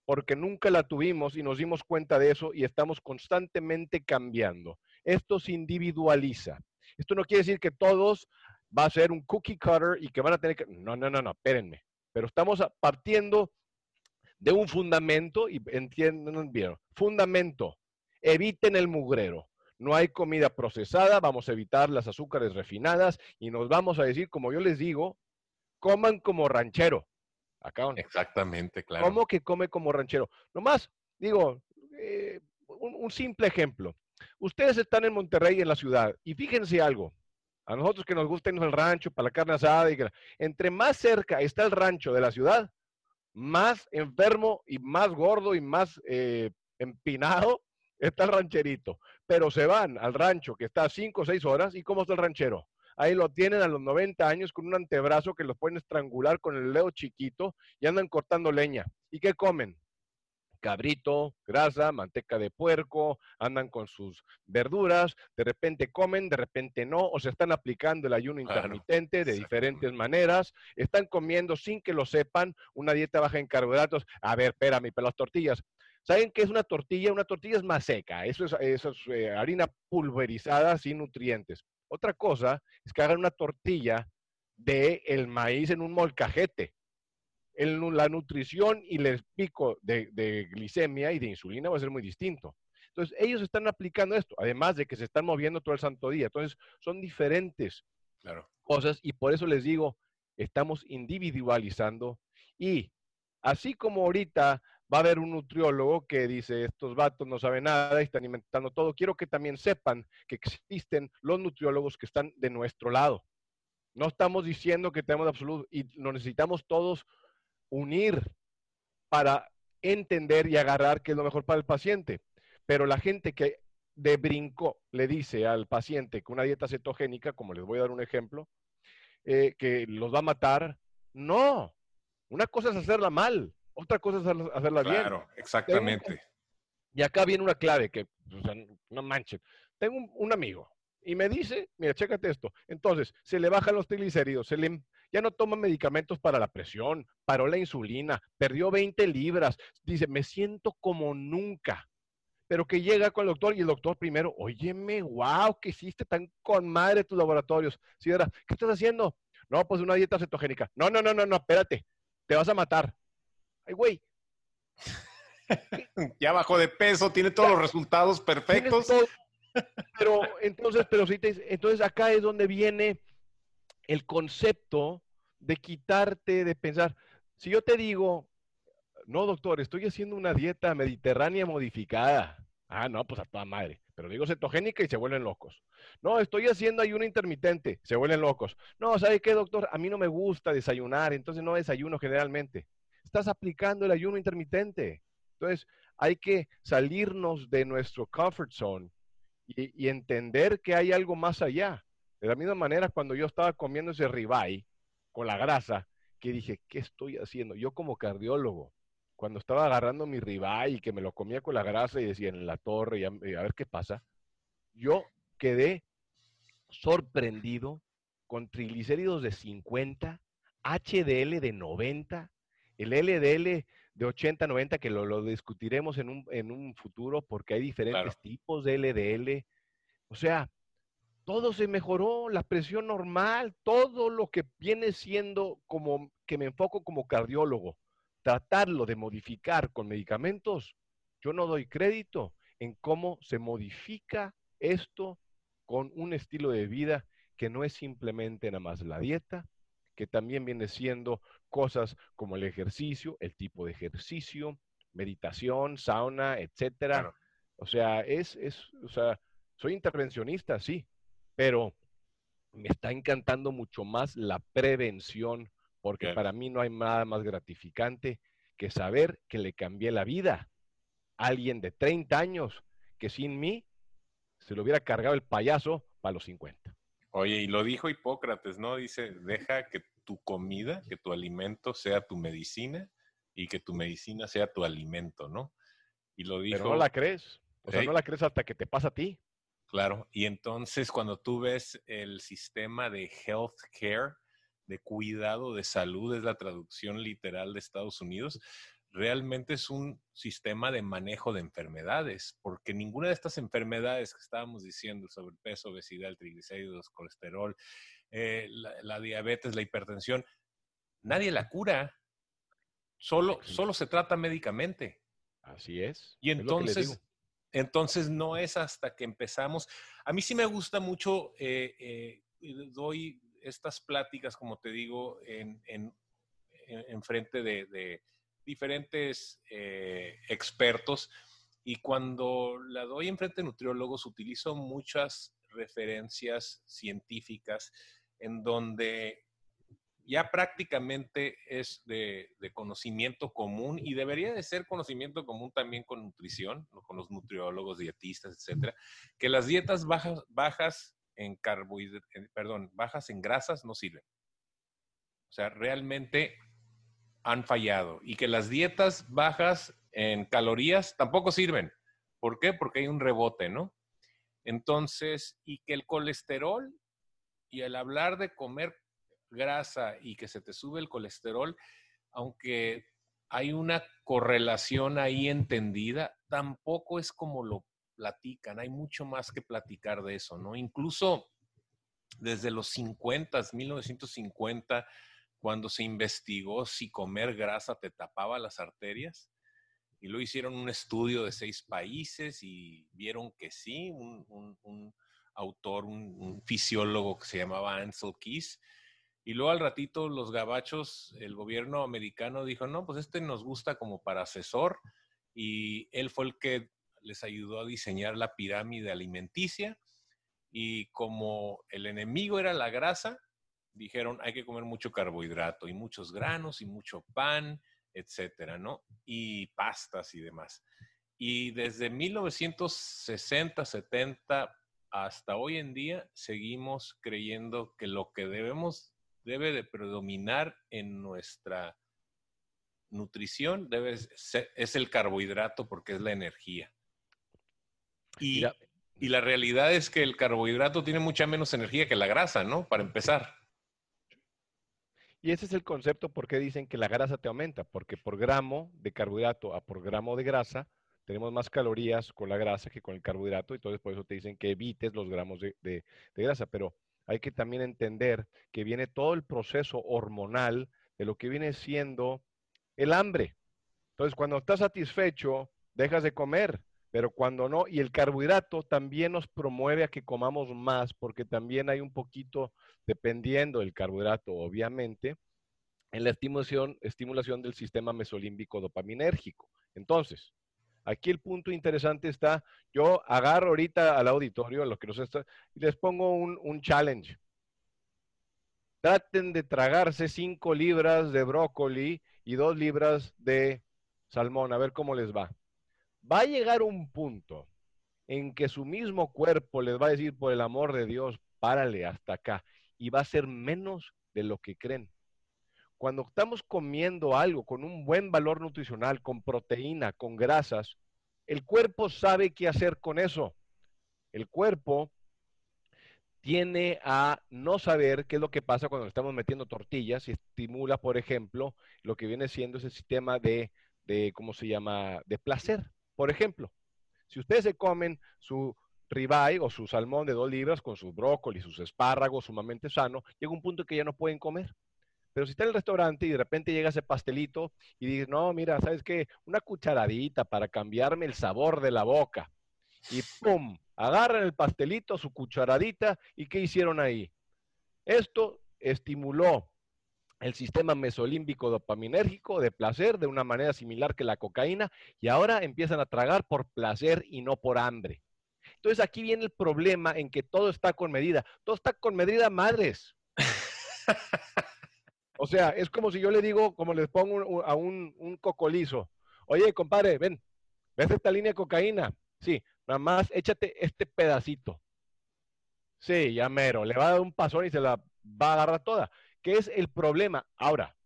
porque nunca la tuvimos y nos dimos cuenta de eso y estamos constantemente cambiando. Esto se individualiza. Esto no quiere decir que todos va a ser un cookie cutter y que van a tener que... No, no, no, no, espérenme. Pero estamos partiendo de un fundamento, y entiendan bien, fundamento, eviten el mugrero. No hay comida procesada, vamos a evitar las azúcares refinadas y nos vamos a decir, como yo les digo, coman como ranchero. Acá, Exactamente, claro. ¿Cómo que come como ranchero? Nomás, digo, eh, un, simple ejemplo. Ustedes están en Monterrey, en la ciudad, y fíjense algo. A nosotros que nos gusta irnos al rancho para la carne asada, y que, entre más cerca está el rancho de la ciudad, más enfermo y más gordo y más eh, empinado [laughs] está el rancherito, pero se van al rancho que está a 5 o 6 horas y ¿cómo está el ranchero? Ahí lo tienen a los 90 años con un antebrazo que los pueden estrangular con el dedo chiquito y andan cortando leña. ¿Y qué comen? Cabrito, grasa, manteca de puerco, andan con sus verduras, de repente comen, de repente no, o se están aplicando el ayuno intermitente de diferentes maneras, están comiendo sin que lo sepan, una dieta baja en carbohidratos. A ver, espérame, pero las tortillas. ¿Saben qué es una tortilla? Una tortilla es más seca, eso es, eso es eh, harina pulverizada sin nutrientes. Otra cosa es que hagan una tortilla de el maíz en un molcajete la nutrición y el pico de, glicemia y de insulina va a ser muy distinto. Entonces, ellos están aplicando esto, además de que se están moviendo todo el santo día. Entonces, son diferentes cosas y por eso les digo, estamos individualizando y así como ahorita va a haber un nutriólogo que dice, estos vatos no saben nada y están inventando todo, quiero que también sepan que existen los nutriólogos que están de nuestro lado. No estamos diciendo que tenemos absoluto y lo necesitamos todos unir para entender y agarrar qué es lo mejor para el paciente. Pero la gente que de brinco le dice al paciente que una dieta cetogénica, como les voy a dar un ejemplo, eh, que los va a matar, no. Una cosa es hacerla mal, otra cosa es hacerla, bien. Claro, exactamente. y acá viene una clave que, no manches. Tengo un, amigo y me dice, mira, chécate esto. Entonces, se le bajan los triglicéridos, se le ya no toma medicamentos para la presión, paró la insulina, perdió 20 libras. Dice, me siento como nunca. Pero que llega con el doctor y el doctor primero, óyeme, wow, ¿qué hiciste tan con madre tus laboratorios? Era, ¿qué estás haciendo? No, pues una dieta cetogénica. No, no, no, no, no, espérate, te vas a matar. Ay, güey. [laughs] ya bajó de peso, tiene todos los resultados perfectos. [laughs] Pero entonces, pero sí entonces acá es donde viene el concepto de quitarte, de pensar, si yo te digo, no, doctor, estoy haciendo una dieta mediterránea modificada. Ah, no, pues a toda madre. Pero digo cetogénica y se vuelven locos. No, estoy haciendo ayuno intermitente, se vuelven locos. No, ¿sabe qué, doctor? A mí no me gusta desayunar, entonces no desayuno generalmente. Estás aplicando el ayuno intermitente. Entonces, hay que salirnos de nuestro comfort zone y, y entender que hay algo más allá. De la misma manera, cuando yo estaba comiendo ese ribeye con la grasa, que dije, ¿qué estoy haciendo? Yo como cardiólogo, cuando estaba agarrando mi ribeye y que me lo comía con la grasa y decía en la torre, y a, ver qué pasa, yo quedé sorprendido con triglicéridos de 50, HDL de 90, el LDL de 80, 90, que lo, discutiremos en un, en un, futuro porque hay diferentes tipos de LDL. O sea, todo se mejoró, la presión normal, todo lo que viene siendo como que me enfoco como cardiólogo, tratarlo de modificar con medicamentos, yo no doy crédito en cómo se modifica esto con un estilo de vida que no es simplemente nada más la dieta, que también viene siendo cosas como el ejercicio, el tipo de ejercicio, meditación, sauna, etcétera. O sea, es, es, o sea, soy intervencionista, sí, pero me está encantando mucho más la prevención, porque para mí no hay nada más gratificante que saber que le cambié la vida a alguien de 30 años que sin mí se lo hubiera cargado el payaso para los 50. Oye, y lo dijo Hipócrates, ¿no? Dice, deja que tu comida, que tu alimento sea tu medicina y que tu medicina sea tu alimento, ¿no? Y lo dijo... Pero no la crees. O sea, no la crees hasta que te pasa a ti. Claro, y entonces cuando tú ves el sistema de health care, de cuidado de salud, es la traducción literal de Estados Unidos, realmente es un sistema de manejo de enfermedades, porque ninguna de estas enfermedades que estábamos diciendo, el sobrepeso, obesidad, el triglicéridos, colesterol, eh, la, diabetes, la hipertensión, nadie la cura, solo, solo se trata médicamente. Así es. Y entonces, entonces no es hasta que empezamos. A mí sí me gusta mucho, eh, eh, doy estas pláticas, como te digo, en, frente de, diferentes eh, expertos y cuando la doy en frente de nutriólogos utilizo muchas referencias científicas en donde ya prácticamente es de, conocimiento común y debería de ser conocimiento común también con nutrición, con los nutriólogos, dietistas, etcétera, que las dietas bajas, bajas en carbohidratos, perdón, bajas en grasas no sirven. O sea, realmente han fallado y que las dietas bajas en calorías tampoco sirven. ¿Por qué? Porque hay un rebote, ¿no? Entonces, y que el colesterol y el hablar de comer grasa y que se te sube el colesterol, aunque hay una correlación ahí entendida, tampoco es como lo platican. Hay mucho más que platicar de eso, ¿no? Incluso desde los 50, 1950, cuando se investigó si comer grasa te tapaba las arterias, y lo hicieron un estudio de seis países y vieron que sí, un, autor, un, un, fisiólogo que se llamaba Ansel Keys, y luego al ratito los gabachos, el gobierno americano dijo, no, pues este nos gusta como para asesor y él fue el que les ayudó a diseñar la pirámide alimenticia y como el enemigo era la grasa, dijeron hay que comer mucho carbohidrato y muchos granos y mucho pan, etcétera, ¿no? Y pastas y demás. Y desde 1960, 70 hasta hoy en día seguimos creyendo que lo que debemos debe de predominar en nuestra nutrición debe es el carbohidrato porque es la energía. Y, y, la realidad es que el carbohidrato tiene mucha menos energía que la grasa, ¿no? Para empezar. Y ese es el concepto por qué dicen que la grasa te aumenta, porque por gramo de carbohidrato a por gramo de grasa tenemos más calorías con la grasa que con el carbohidrato, y entonces por eso te dicen que evites los gramos de, de grasa. Pero hay que también entender que viene todo el proceso hormonal de lo que viene siendo el hambre. Entonces, cuando estás satisfecho, dejas de comer, pero cuando no, y el carbohidrato también nos promueve a que comamos más, porque también hay un poquito, dependiendo del carbohidrato, obviamente, en la estimulación, estimulación del sistema mesolímbico dopaminérgico. Entonces, Aquí el punto interesante está, yo agarro ahorita al auditorio, a los que nos está, y les pongo un, challenge. Traten de tragarse cinco libras de brócoli y dos libras de salmón, a ver cómo les va. Va a llegar un punto en que su mismo cuerpo les va a decir, por el amor de Dios, párale hasta acá, y va a ser menos de lo que creen. Cuando estamos comiendo algo con un buen valor nutricional, con proteína, con grasas, el cuerpo sabe qué hacer con eso. El cuerpo tiene a no saber qué es lo que pasa cuando estamos metiendo tortillas y estimula, por ejemplo, lo que viene siendo ese sistema de, de ¿cómo se llama?, de placer. Por ejemplo, si ustedes se comen su ribeye o su salmón de dos libras con sus brócolis, sus espárragos sumamente sano, llega un punto que ya no pueden comer. Pero si está en el restaurante y de repente llega ese pastelito y dices, no, mira, ¿sabes qué? Una cucharadita para cambiarme el sabor de la boca. Y ¡pum! Agarran el pastelito, su cucharadita, ¿y qué hicieron ahí? Esto estimuló el sistema mesolímbico dopaminérgico de placer de una manera similar que la cocaína y ahora empiezan a tragar por placer y no por hambre. Entonces aquí viene el problema en que todo está con medida. Todo está con medida madres. [laughs] O sea, es como si yo le digo, como les pongo a un, un cocolizo, oye, compadre, ven, ¿ves esta línea de cocaína? Sí, nada más échate este pedacito. Sí, ya mero, le va a dar un pasón y se la va a agarrar toda. ¿Qué es el problema? Ahora,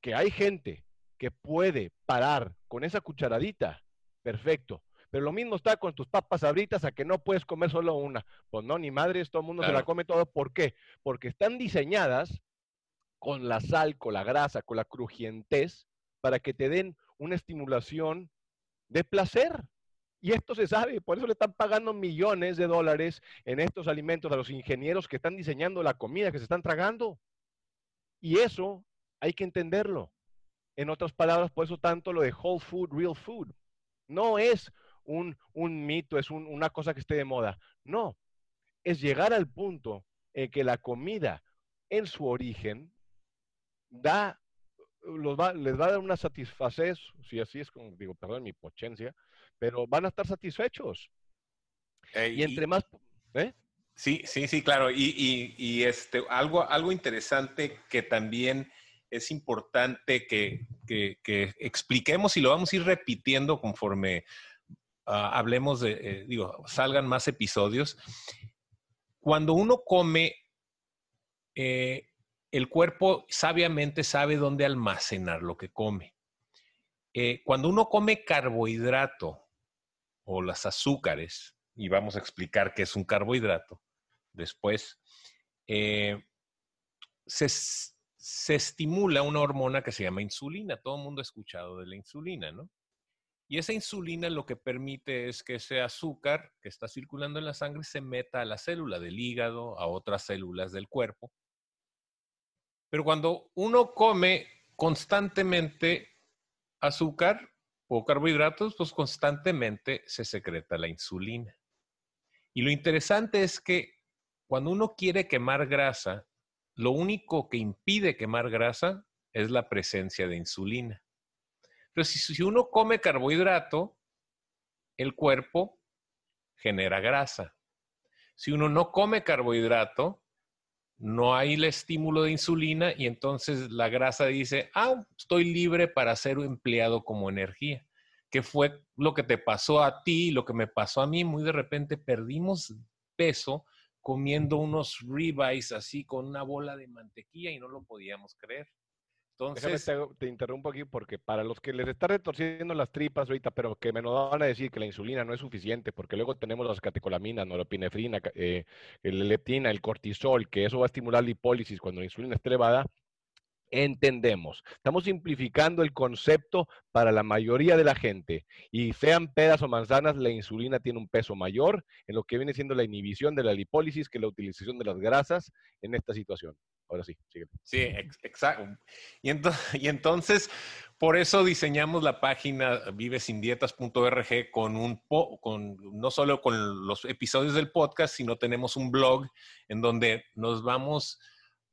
que hay gente que puede parar con esa cucharadita, perfecto. Pero lo mismo está con tus papas abritas a que no puedes comer solo una. Pues no, ni madre, todo el mundo se la come todo. ¿Por qué? Porque están diseñadas con la sal, con la grasa, con la crujientez, para que te den una estimulación de placer. Y esto se sabe, por eso le están pagando millones de dólares en estos alimentos a los ingenieros que están diseñando la comida que se están tragando. Y eso hay que entenderlo. En otras palabras, por eso tanto lo de whole food, real food. No es un, mito, es una cosa que esté de moda. No, es llegar al punto en que la comida en su origen da, los va, les va a dar una satisfacción, si así es como digo, perdón mi pochencia, pero van a estar satisfechos. y entre más... ¿eh? Sí, sí, sí, claro. Y, este, algo, algo interesante que también es importante que, expliquemos y lo vamos a ir repitiendo conforme ah, hablemos de, eh, digo, salgan más episodios. Cuando uno come, eh, el cuerpo sabiamente sabe dónde almacenar lo que come. Eh, cuando uno come carbohidrato o las azúcares, y vamos a explicar qué es un carbohidrato, después, eh, se, estimula una hormona que se llama insulina. Todo el mundo ha escuchado de la insulina, ¿no? Y esa insulina lo que permite es que ese azúcar que está circulando en la sangre se meta a la célula del hígado, a otras células del cuerpo. Pero cuando uno come constantemente azúcar o carbohidratos, pues constantemente se secreta la insulina. Y lo interesante es que cuando uno quiere quemar grasa, lo único que impide quemar grasa es la presencia de insulina. Pero si, uno come carbohidrato, el cuerpo genera grasa. Si uno no come carbohidrato, no hay el estímulo de insulina y entonces la grasa dice, ah, estoy libre para ser empleado como energía. Que fue lo que te pasó a ti, lo que me pasó a mí, muy de repente perdimos peso comiendo unos ribeyes así con una bola de mantequilla y no lo podíamos creer. Entonces, Déjame te, interrumpo aquí porque para los que les está retorciendo las tripas ahorita, pero que me nos van a decir que la insulina no es suficiente, porque luego tenemos las catecolaminas, norepinefrina, eh, el leptina, el cortisol, que eso va a estimular la hipólisis cuando la insulina esté elevada, entendemos. Estamos simplificando el concepto para la mayoría de la gente. Y sean peras o manzanas, la insulina tiene un peso mayor en lo que viene siendo la inhibición de la lipólisis que la utilización de las grasas en esta situación. Ahora sí, sigue. Sí, exacto. [laughs] Y, entonces, por eso diseñamos la página vivesindietas.org con un con no solo con los episodios del podcast, sino tenemos un blog en donde nos vamos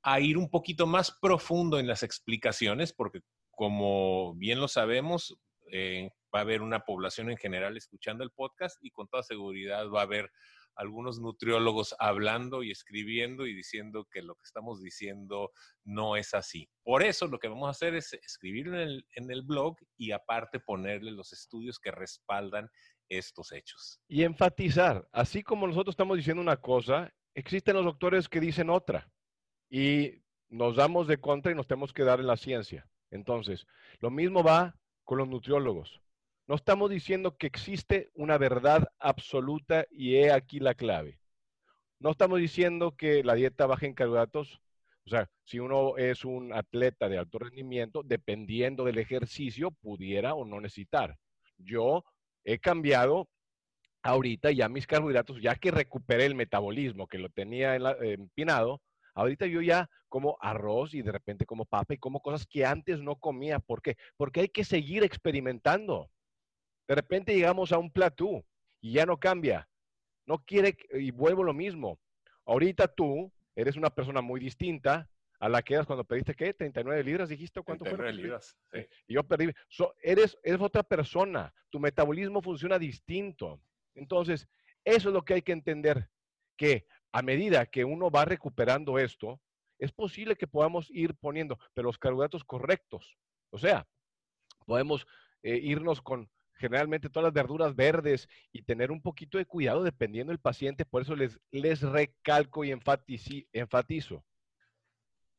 a ir un poquito más profundo en las explicaciones, porque como bien lo sabemos, eh, va a haber una población en general escuchando el podcast y con toda seguridad va a haber algunos nutriólogos hablando y escribiendo y diciendo que lo que estamos diciendo no es así. Por eso lo que vamos a hacer es escribir en el, en el blog y aparte ponerle los estudios que respaldan estos hechos. Y enfatizar, así como nosotros estamos diciendo una cosa, existen los doctores que dicen otra y nos damos de contra y nos tenemos que dar en la ciencia. Entonces, lo mismo va con los nutriólogos. No estamos diciendo que existe una verdad absoluta y he aquí la clave. No estamos diciendo que la dieta baja en carbohidratos, o sea, si uno es un atleta de alto rendimiento, dependiendo del ejercicio, pudiera o no necesitar. Yo he cambiado ahorita ya mis carbohidratos, ya que recuperé el metabolismo que lo tenía empinado, Ahorita yo ya como arroz y de repente como papa y como cosas que antes no comía. ¿Por qué? Porque hay que seguir experimentando. De repente llegamos a un platú y ya no cambia. No quiere, y vuelvo lo mismo. Ahorita tú eres una persona muy distinta a la que eras cuando pediste, ¿qué? 39 libras, dijiste, ¿cuánto 39 libras, sí. Y yo perdí. eres, eres otra persona. Tu metabolismo funciona distinto. Entonces, eso es lo que hay que entender. Que a medida que uno va recuperando esto, es posible que podamos ir poniendo, pero los carbohidratos correctos. O sea, podemos eh, irnos con generalmente todas las verduras verdes y tener un poquito de cuidado dependiendo del paciente. Por eso les, les recalco y enfatizo.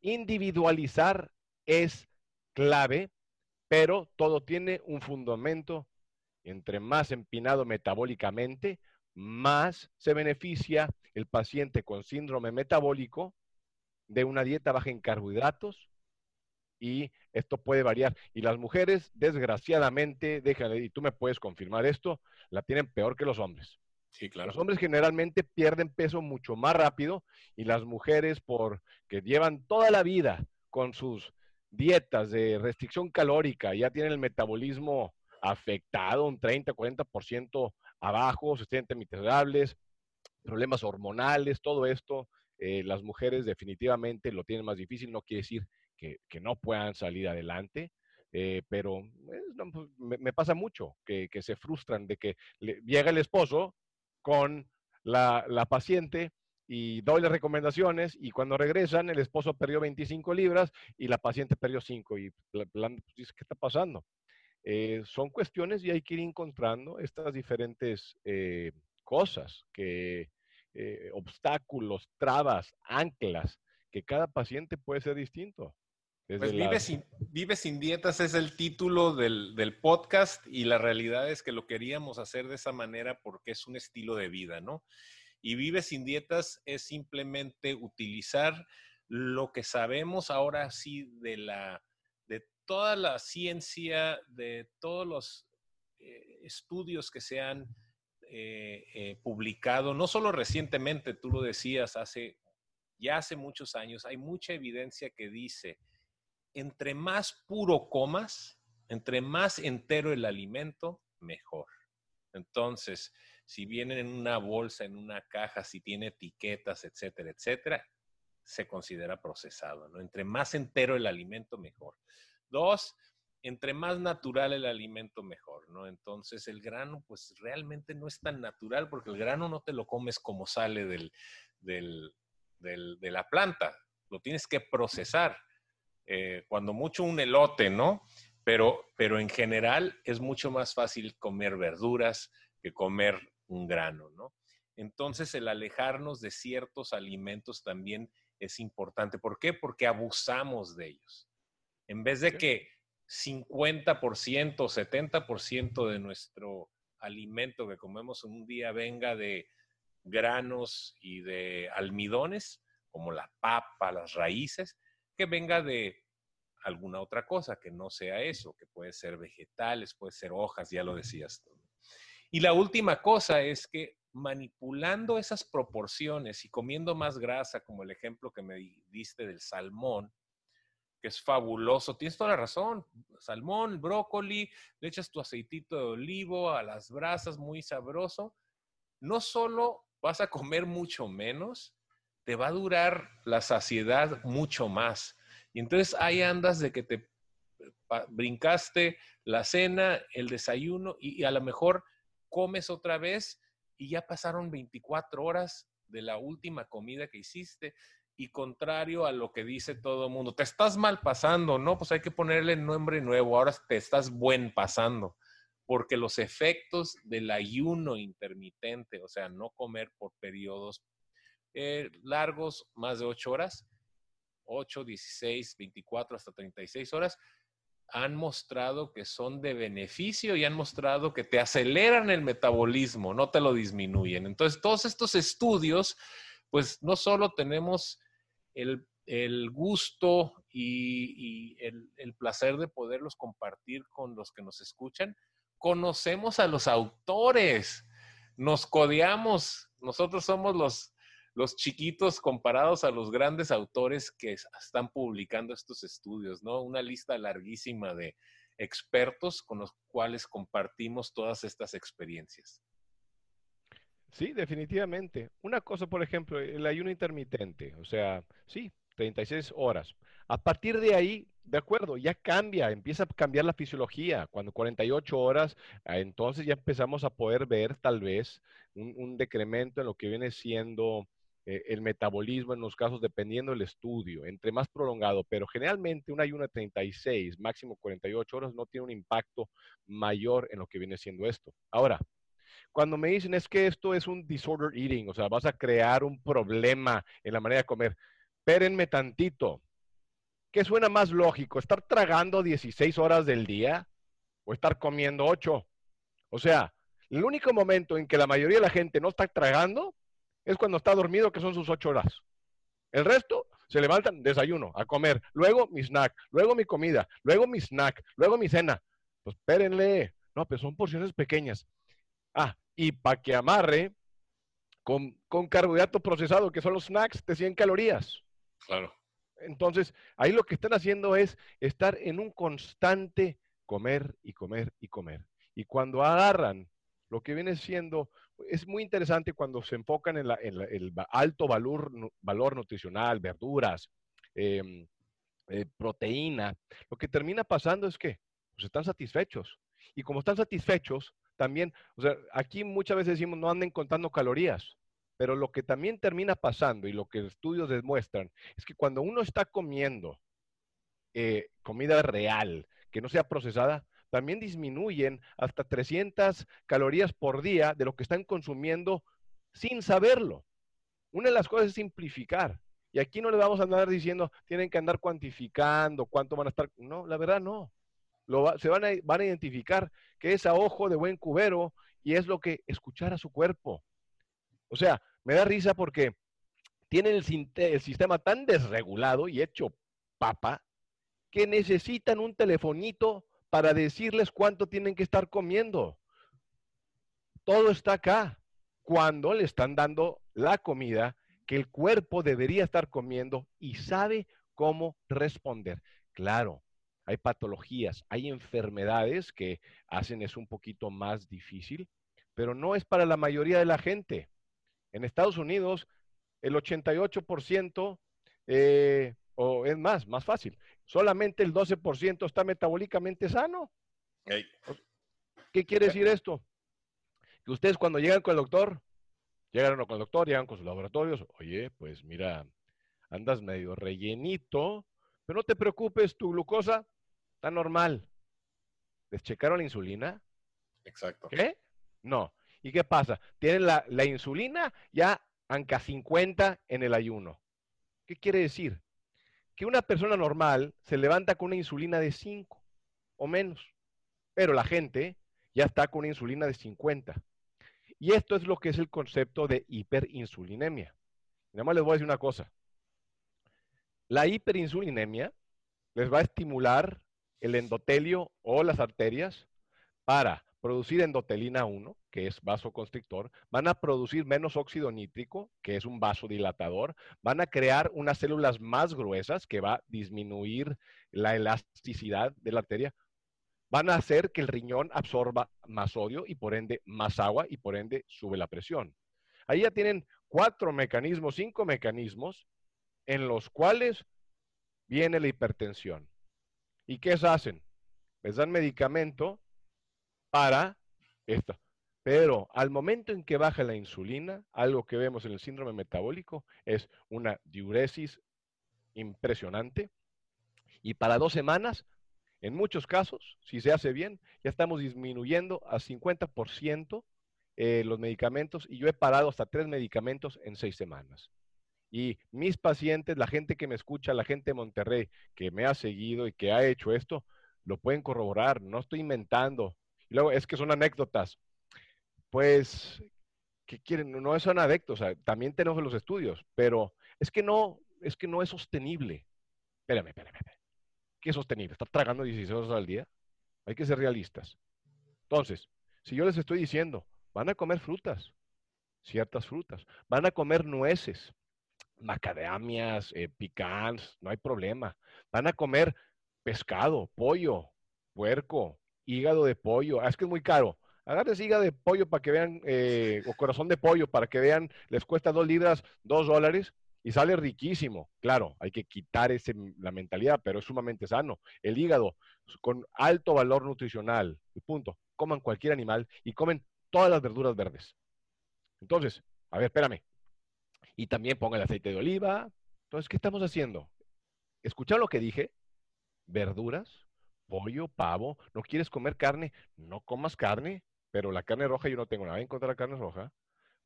Individualizar es clave, pero todo tiene un fundamento. Entre más empinado metabólicamente, más se beneficia el paciente con síndrome metabólico de una dieta baja en carbohidratos y esto puede variar. Y las mujeres, desgraciadamente, déjale, y tú me puedes confirmar esto, la tienen peor que los hombres. Sí, claro. Los hombres generalmente pierden peso mucho más rápido y las mujeres, porque llevan toda la vida con sus dietas de restricción calórica, ya tienen el metabolismo afectado un 30, 40% abajo, se sienten miserables, problemas hormonales, todo esto, eh, las mujeres definitivamente lo tienen más difícil, no quiere decir que, no puedan salir adelante, eh, pero pues, me, pasa mucho que, se frustran de que llega el esposo con la, paciente y doy las recomendaciones y cuando regresan el esposo perdió 25 libras y la paciente perdió 5 y plan, dice, ¿qué está pasando? Eh, son cuestiones y hay que ir encontrando estas diferentes eh, cosas, que, eh, obstáculos, trabas, anclas, que cada paciente puede ser distinto. Pues vive, sin, vive, sin, dietas es el título del, del, podcast y la realidad es que lo queríamos hacer de esa manera porque es un estilo de vida, ¿no? Y vive sin dietas es simplemente utilizar lo que sabemos ahora sí de la de toda la ciencia, de todos los eh, estudios que se han eh, eh, publicado, no solo recientemente, tú lo decías, hace ya hace muchos años, hay mucha evidencia que dice entre más puro comas, entre más entero el alimento, mejor. Entonces, si viene en una bolsa, en una caja, si tiene etiquetas, etcétera, etcétera, se considera procesado, ¿no? Entre más entero el alimento, mejor. Dos, entre más natural el alimento, mejor, ¿no? Entonces, el grano, pues realmente no es tan natural porque el grano no te lo comes como sale del, de la planta, lo tienes que procesar. Eh, cuando mucho un elote, ¿no? Pero, pero en general es mucho más fácil comer verduras que comer un grano, ¿no? Entonces el alejarnos de ciertos alimentos también es importante. ¿Por qué? Porque abusamos de ellos. En vez de que 50%, 70% de nuestro alimento que comemos en un día venga de granos y de almidones, como la papa, las raíces, que venga de alguna otra cosa, que no sea eso, que puede ser vegetales, puede ser hojas, ya lo decías tú. Y la última cosa es que manipulando esas proporciones y comiendo más grasa, como el ejemplo que me diste del salmón, que es fabuloso, tienes toda la razón, salmón, brócoli, le echas tu aceitito de olivo a las brasas, muy sabroso, no solo vas a comer mucho menos, te va a durar la saciedad mucho más. Y entonces ahí andas de que te brincaste la cena, el desayuno y, a lo mejor comes otra vez y ya pasaron 24 horas de la última comida que hiciste. Y contrario a lo que dice todo el mundo, te estás mal pasando, ¿no? Pues hay que ponerle nombre nuevo, ahora te estás buen pasando, porque los efectos del ayuno intermitente, o sea, no comer por periodos eh, largos, más de ocho horas, 8, 16, 24 hasta 36 horas, han mostrado que son de beneficio y han mostrado que te aceleran el metabolismo, no te lo disminuyen. Entonces, todos estos estudios, pues no solo tenemos el, gusto y, el, el, placer de poderlos compartir con los que nos escuchan, conocemos a los autores, nos codeamos, nosotros somos los los chiquitos comparados a los grandes autores que están publicando estos estudios, ¿no? Una lista larguísima de expertos con los cuales compartimos todas estas experiencias. Sí, definitivamente. Una cosa, por ejemplo, el ayuno intermitente, o sea, sí, 36 horas. A partir de ahí, de acuerdo, ya cambia, empieza a cambiar la fisiología. Cuando 48 horas, ah, entonces ya empezamos a poder ver tal vez un, un decremento en lo que viene siendo eh, el metabolismo en los casos dependiendo del estudio, entre más prolongado, pero generalmente un ayuno de 36, máximo 48 horas no tiene un impacto mayor en lo que viene siendo esto. Ahora, cuando me dicen es que esto es un disorder eating, o sea, vas a crear un problema en la manera de comer, espérenme tantito. ¿Qué suena más lógico? ¿Estar tragando 16 horas del día o estar comiendo 8? O sea, el único momento en que la mayoría de la gente no está tragando es cuando está dormido, que son sus ocho horas. El resto se levantan, desayuno, a comer, luego mi snack, luego mi comida, luego mi snack, luego mi cena. Pues espérenle. No, pero son porciones pequeñas. Ah, y para que amarre, con, con carbohidrato procesado, que son los snacks de 100 calorías. Claro. Entonces, ahí lo que están haciendo es estar en un constante comer y comer y comer. Y cuando agarran lo que viene siendo es muy interesante cuando se enfocan en, el alto valor, valor nutricional, verduras, em, eh, proteína. Lo que termina pasando es que pues, están satisfechos. Y como están satisfechos, también, o sea, aquí muchas veces decimos no anden contando calorías. Pero lo que también termina pasando y lo que estudios demuestran es que cuando uno está comiendo eh, comida real, que no sea procesada, también disminuyen hasta 300 calorías por día de lo que están consumiendo sin saberlo. Una de las cosas es simplificar. Y aquí no le vamos a andar diciendo, tienen que andar cuantificando cuánto van a estar. No, la verdad no. Lo se van a, van a identificar que es a ojo de buen cubero y es lo que escuchar a su cuerpo. O sea, me da risa porque tienen el sistema tan desregulado y hecho papa que necesitan un telefonito para decirles cuánto tienen que estar comiendo. Todo está acá. Cuando le están dando la comida que el cuerpo debería estar comiendo y sabe cómo responder. Claro, hay patologías, hay enfermedades que hacen eso un poquito más difícil, pero no es para la mayoría de la gente. En Estados Unidos, el 88%, eh, o es más, más fácil, solamente el 12% está metabólicamente sano. ¿Qué quiere decir esto? Que ustedes cuando llegan con el doctor, llegan con el doctor, llegan con sus laboratorios, oye, pues mira, andas medio rellenito, pero no te preocupes, tu glucosa Está normal. ¿Les checaron la insulina? Exacto. ¿Qué? No. ¿Y qué pasa? Tienen la, la insulina ya anca 50 en el ayuno. ¿Qué quiere decir? Que una persona normal se levanta con una insulina de 5 o menos, pero la gente ya está con una insulina de 50. Y esto es lo que es el concepto de hiperinsulinemia. Nada más les voy a decir una cosa. La hiperinsulinemia les va a estimular el endotelio o las arterias para producir endotelina 1, que es vasoconstrictor, van a producir menos óxido nítrico, que es un vasodilatador, van a crear unas células más gruesas, que va a disminuir la elasticidad de la arteria, van a hacer que el riñón absorba más sodio y por ende más agua y por ende sube la presión. Ahí ya tienen cuatro mecanismos, cinco mecanismos en los cuales viene la hipertensión. ¿Y qué hacen? Les dan medicamento para esto. Pero al momento en que baja la insulina, algo que vemos en el síndrome metabólico es una diuresis impresionante. Y para dos semanas, en muchos casos, si se hace bien, ya estamos disminuyendo a 50% eh, los medicamentos y yo he parado hasta tres medicamentos en seis semanas. Y mis pacientes, la gente que me escucha, la gente de Monterrey que me ha seguido y que ha hecho esto, lo pueden corroborar. No estoy inventando. Y luego es que son anécdotas. Pues, ¿qué quieren? No son anécdotas. también tenemos los estudios, pero es que no, es que no es sostenible. Espérame, espérame, espérame. ¿Qué es sostenible? ¿Estar tragando 16 horas al día? Hay que ser realistas. Entonces, si yo les estoy diciendo, van a comer frutas, ciertas frutas, van a comer nueces, macadamias, eh, picans, no hay problema. Van a comer pescado, pollo, puerco, hígado de pollo. Ah, es que es muy caro. Agarres hígado de pollo para que vean, eh, o corazón de pollo para que vean, les cuesta dos libras, dos dólares y sale riquísimo. Claro, hay que quitar ese, la mentalidad, pero es sumamente sano. El hígado, con alto valor nutricional, punto. Coman cualquier animal y comen todas las verduras verdes. Entonces, a ver, espérame, y también ponga el aceite de oliva. Entonces, ¿qué estamos haciendo? ¿Escucharon lo que dije? Verduras, pollo, pavo. ¿No quieres comer carne? No comas carne, pero la carne roja yo no tengo nada en contra de la carne roja.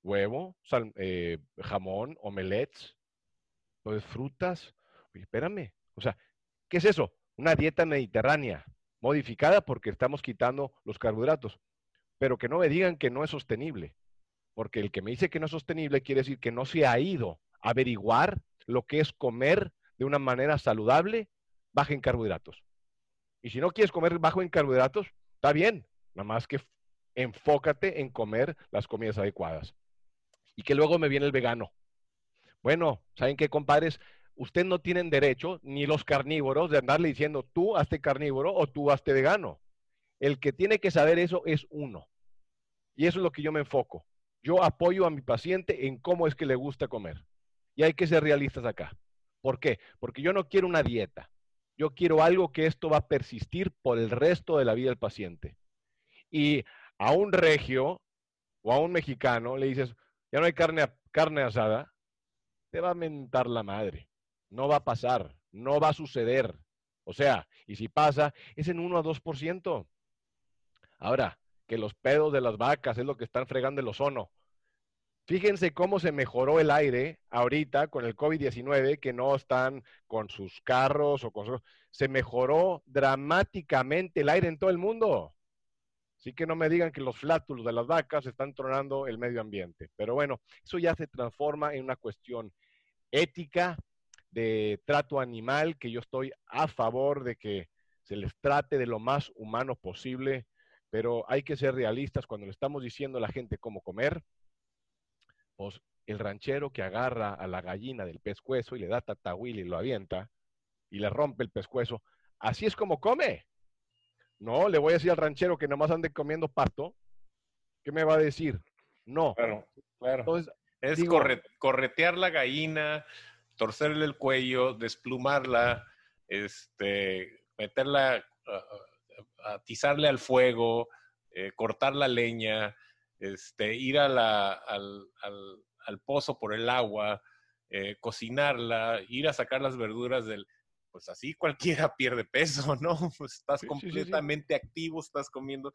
Huevo, eh, jamón, omelets, frutas. Espérame. O sea, ¿qué es eso? Una dieta mediterránea, modificada porque estamos quitando los carbohidratos. Pero que no me digan que no es sostenible. Porque el que me dice que no es sostenible quiere decir que no se ha ido a averiguar lo que es comer de una manera saludable baja en carbohidratos. Y si no quieres comer bajo en carbohidratos, está bien, nada más que enfócate en comer las comidas adecuadas. Y que luego me viene el vegano. Bueno, ¿saben qué, compadres? Ustedes no tienen derecho, ni los carnívoros, de andarle diciendo tú hazte carnívoro o tú hazte vegano. El que tiene que saber eso es uno. Y eso es lo que yo me enfoco. Yo apoyo a mi paciente en cómo es que le gusta comer. Y hay que ser realistas acá. ¿Por qué? Porque yo no quiero una dieta. Yo quiero algo que esto va a persistir por el resto de la vida del paciente. Y a un regio o a un mexicano le dices, ya no hay carne, carne asada, te va a mentar la madre. No va a pasar, no va a suceder. O sea, y si pasa, es en 1 a 2%. Ahora, que los pedos de las vacas es lo que están fregando el ozono. Fíjense cómo se mejoró el aire ahorita con el COVID-19, que no están con sus carros o con su... Se mejoró dramáticamente el aire en todo el mundo. Así que no me digan que los flátulos de las vacas están tronando el medio ambiente. Pero bueno, eso ya se transforma en una cuestión ética de trato animal, que yo estoy a favor de que se les trate de lo más humano posible, pero hay que ser realistas cuando le estamos diciendo a la gente cómo comer pues el ranchero que agarra a la gallina del pescuezo y le da tatahuil y lo avienta y le rompe el pescuezo, así es como come. No, le voy a decir al ranchero que nomás ande comiendo pato, ¿qué me va a decir? No. Claro, claro. Entonces, es corretear la gallina, torcerle el cuello, desplumarla, este, meterla, atizarle al fuego, eh, cortar la leña, este, ir a la, al, al, pozo por el agua, eh, cocinarla, ir a sacar las verduras del... Pues así cualquiera [laughs] pierde peso, ¿no? [laughs] Pues estás completamente activo, estás comiendo.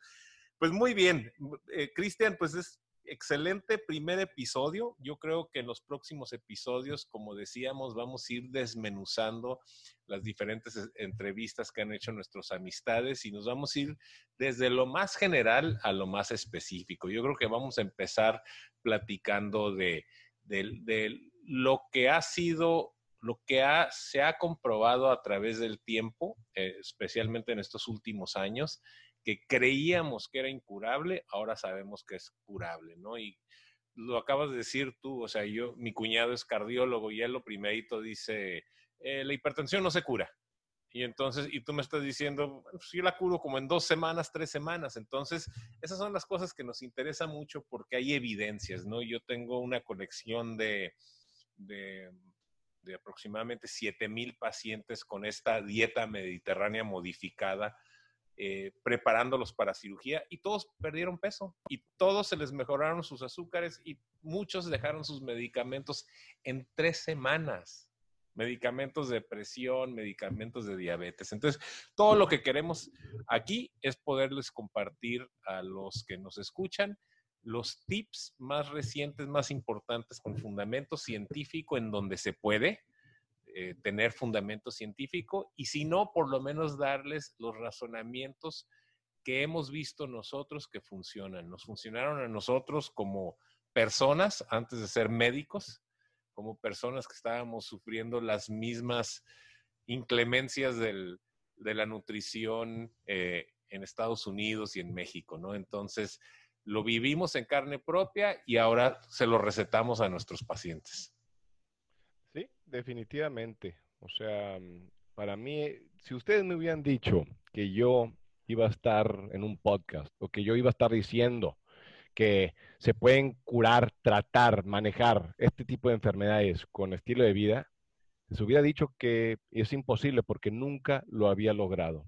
Pues muy bien, eh, Cristian, pues es excelente primer episodio. Yo creo que en los próximos episodios, como decíamos, vamos a ir desmenuzando las diferentes entrevistas que han hecho nuestras amistades y nos vamos a ir desde lo más general a lo más específico. Yo creo que vamos a empezar platicando de, lo que ha sido lo que se ha comprobado a través del tiempo, eh, especialmente en estos últimos años, que creíamos que era incurable, ahora sabemos que es curable, ¿no? Y lo acabas de decir tú, o sea, yo, mi cuñado es cardiólogo y él lo primerito dice, eh, la hipertensión no se cura. Y entonces, y tú me estás diciendo, pues la curo como en dos semanas, tres semanas. Entonces, esas son las cosas que nos interesan mucho porque hay evidencias, ¿no? Yo tengo una colección de, de, de aproximadamente 7 mil pacientes con esta dieta mediterránea modificada eh, preparándolos para cirugía y todos perdieron peso y todos se les mejoraron sus azúcares y muchos dejaron sus medicamentos en tres semanas. Medicamentos de presión, medicamentos de diabetes. Entonces, todo lo que queremos aquí es poderles compartir a los que nos escuchan los tips más recientes, más importantes con fundamento científico en donde se puede, eh, tener fundamento científico y si no, por lo menos darles los razonamientos que hemos visto nosotros que funcionan. Nos funcionaron a nosotros como personas antes de ser médicos, como personas que estábamos sufriendo las mismas inclemencias de la nutrición eh, en Estados Unidos y en México, ¿no? Entonces, lo vivimos en carne propia y ahora se lo recetamos a nuestros pacientes. Definitivamente. O sea, mm, para mí, si ustedes me hubieran dicho que yo iba a estar en un podcast o que yo iba a estar diciendo que se pueden curar, tratar, manejar este tipo de enfermedades con estilo de vida, les hubiera dicho que es imposible porque nunca lo había logrado.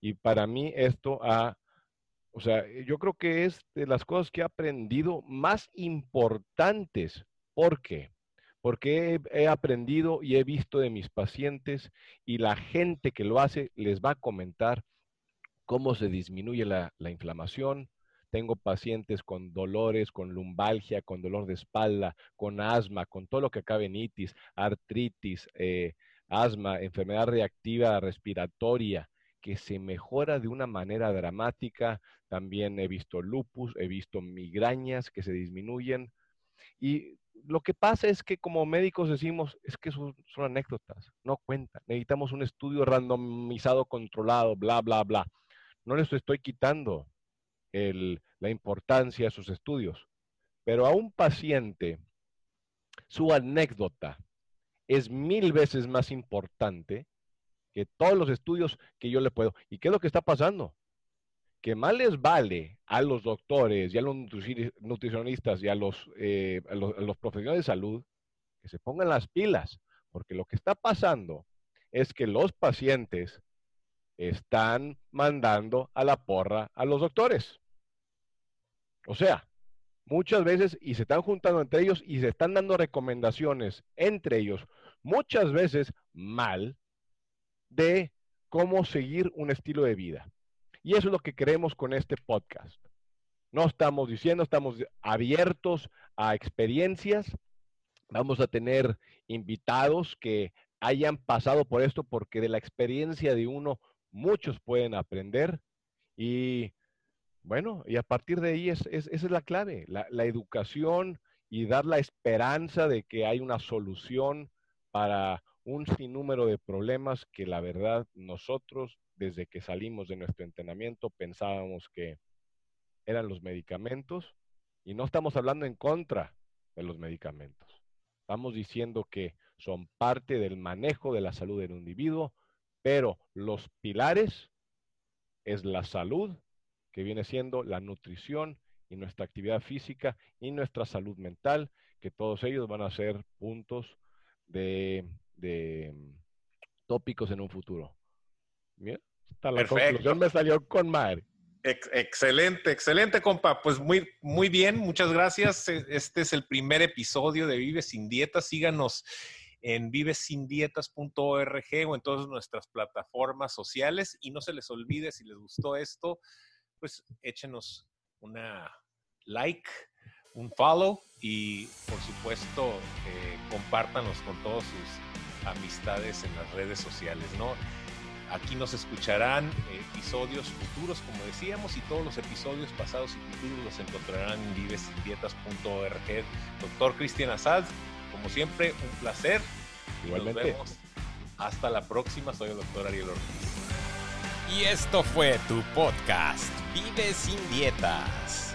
Y para mí esto ha, o sea, yo creo que es de las cosas que he aprendido más importantes. ¿Por qué? Porque he, aprendido y he visto de mis pacientes y la gente que lo hace les va a comentar cómo se disminuye la, inflamación. Tengo pacientes con dolores, con lumbalgia, con dolor de espalda, con asma, con todo lo que acabe en itis, artritis, eh, asma, enfermedad reactiva respiratoria, que se mejora de una manera dramática. También he visto lupus, he visto migrañas que se disminuyen. Y lo que pasa es que como médicos decimos, es que son, anécdotas, no cuentan. Necesitamos un estudio randomizado, controlado, bla, bla, bla. No les estoy quitando la importancia de sus estudios, pero a un paciente, su anécdota es mil veces más importante que todos los estudios que yo le puedo. ¿Y qué es lo que está pasando? Que más les vale a los doctores y a los nutricionistas y a los, eh, los, profesionales de salud que se pongan las pilas, porque lo que está pasando es que los pacientes están mandando a la porra a los doctores. O sea, muchas veces y se están juntando entre ellos y se están dando recomendaciones entre ellos, muchas veces mal, de cómo seguir un estilo de vida. Y eso es lo que queremos con este podcast. No estamos diciendo, estamos abiertos a experiencias. Vamos a tener invitados que hayan pasado por esto porque de la experiencia de uno muchos pueden aprender. Y bueno, y a partir de ahí es, esa es la clave, la, la educación y dar la esperanza de que hay una solución para un sinnúmero de problemas que la verdad nosotros desde que salimos de nuestro entrenamiento pensábamos que eran los medicamentos y no estamos hablando en contra de los medicamentos. Estamos diciendo que son parte del manejo de la salud del individuo, pero los pilares es la salud, que viene siendo la nutrición y nuestra actividad física y nuestra salud mental, que todos ellos van a ser puntos de mm, tópicos en un futuro. Mira, la conclusión me salió con madre. excelente, excelente, compa. Pues muy, muy bien, muchas gracias. E, este es el primer episodio de Vive sin Dieta. Síganos en vivesindietas.org o en todas nuestras plataformas sociales. Y no se les olvide, si les gustó esto, pues échenos una like, un follow y por supuesto eh, compártanos con todos sus amistades en las redes sociales, ¿no? Aquí nos escucharán episodios futuros, como decíamos, y todos los episodios pasados y futuros los encontrarán en vivesindietas.org. Doctor Cristian Asad, como siempre, un placer. Igualmente. Nos vemos. Hasta la próxima. Soy el doctor Ariel Ortiz. Y esto fue tu podcast, Vive sin Dietas.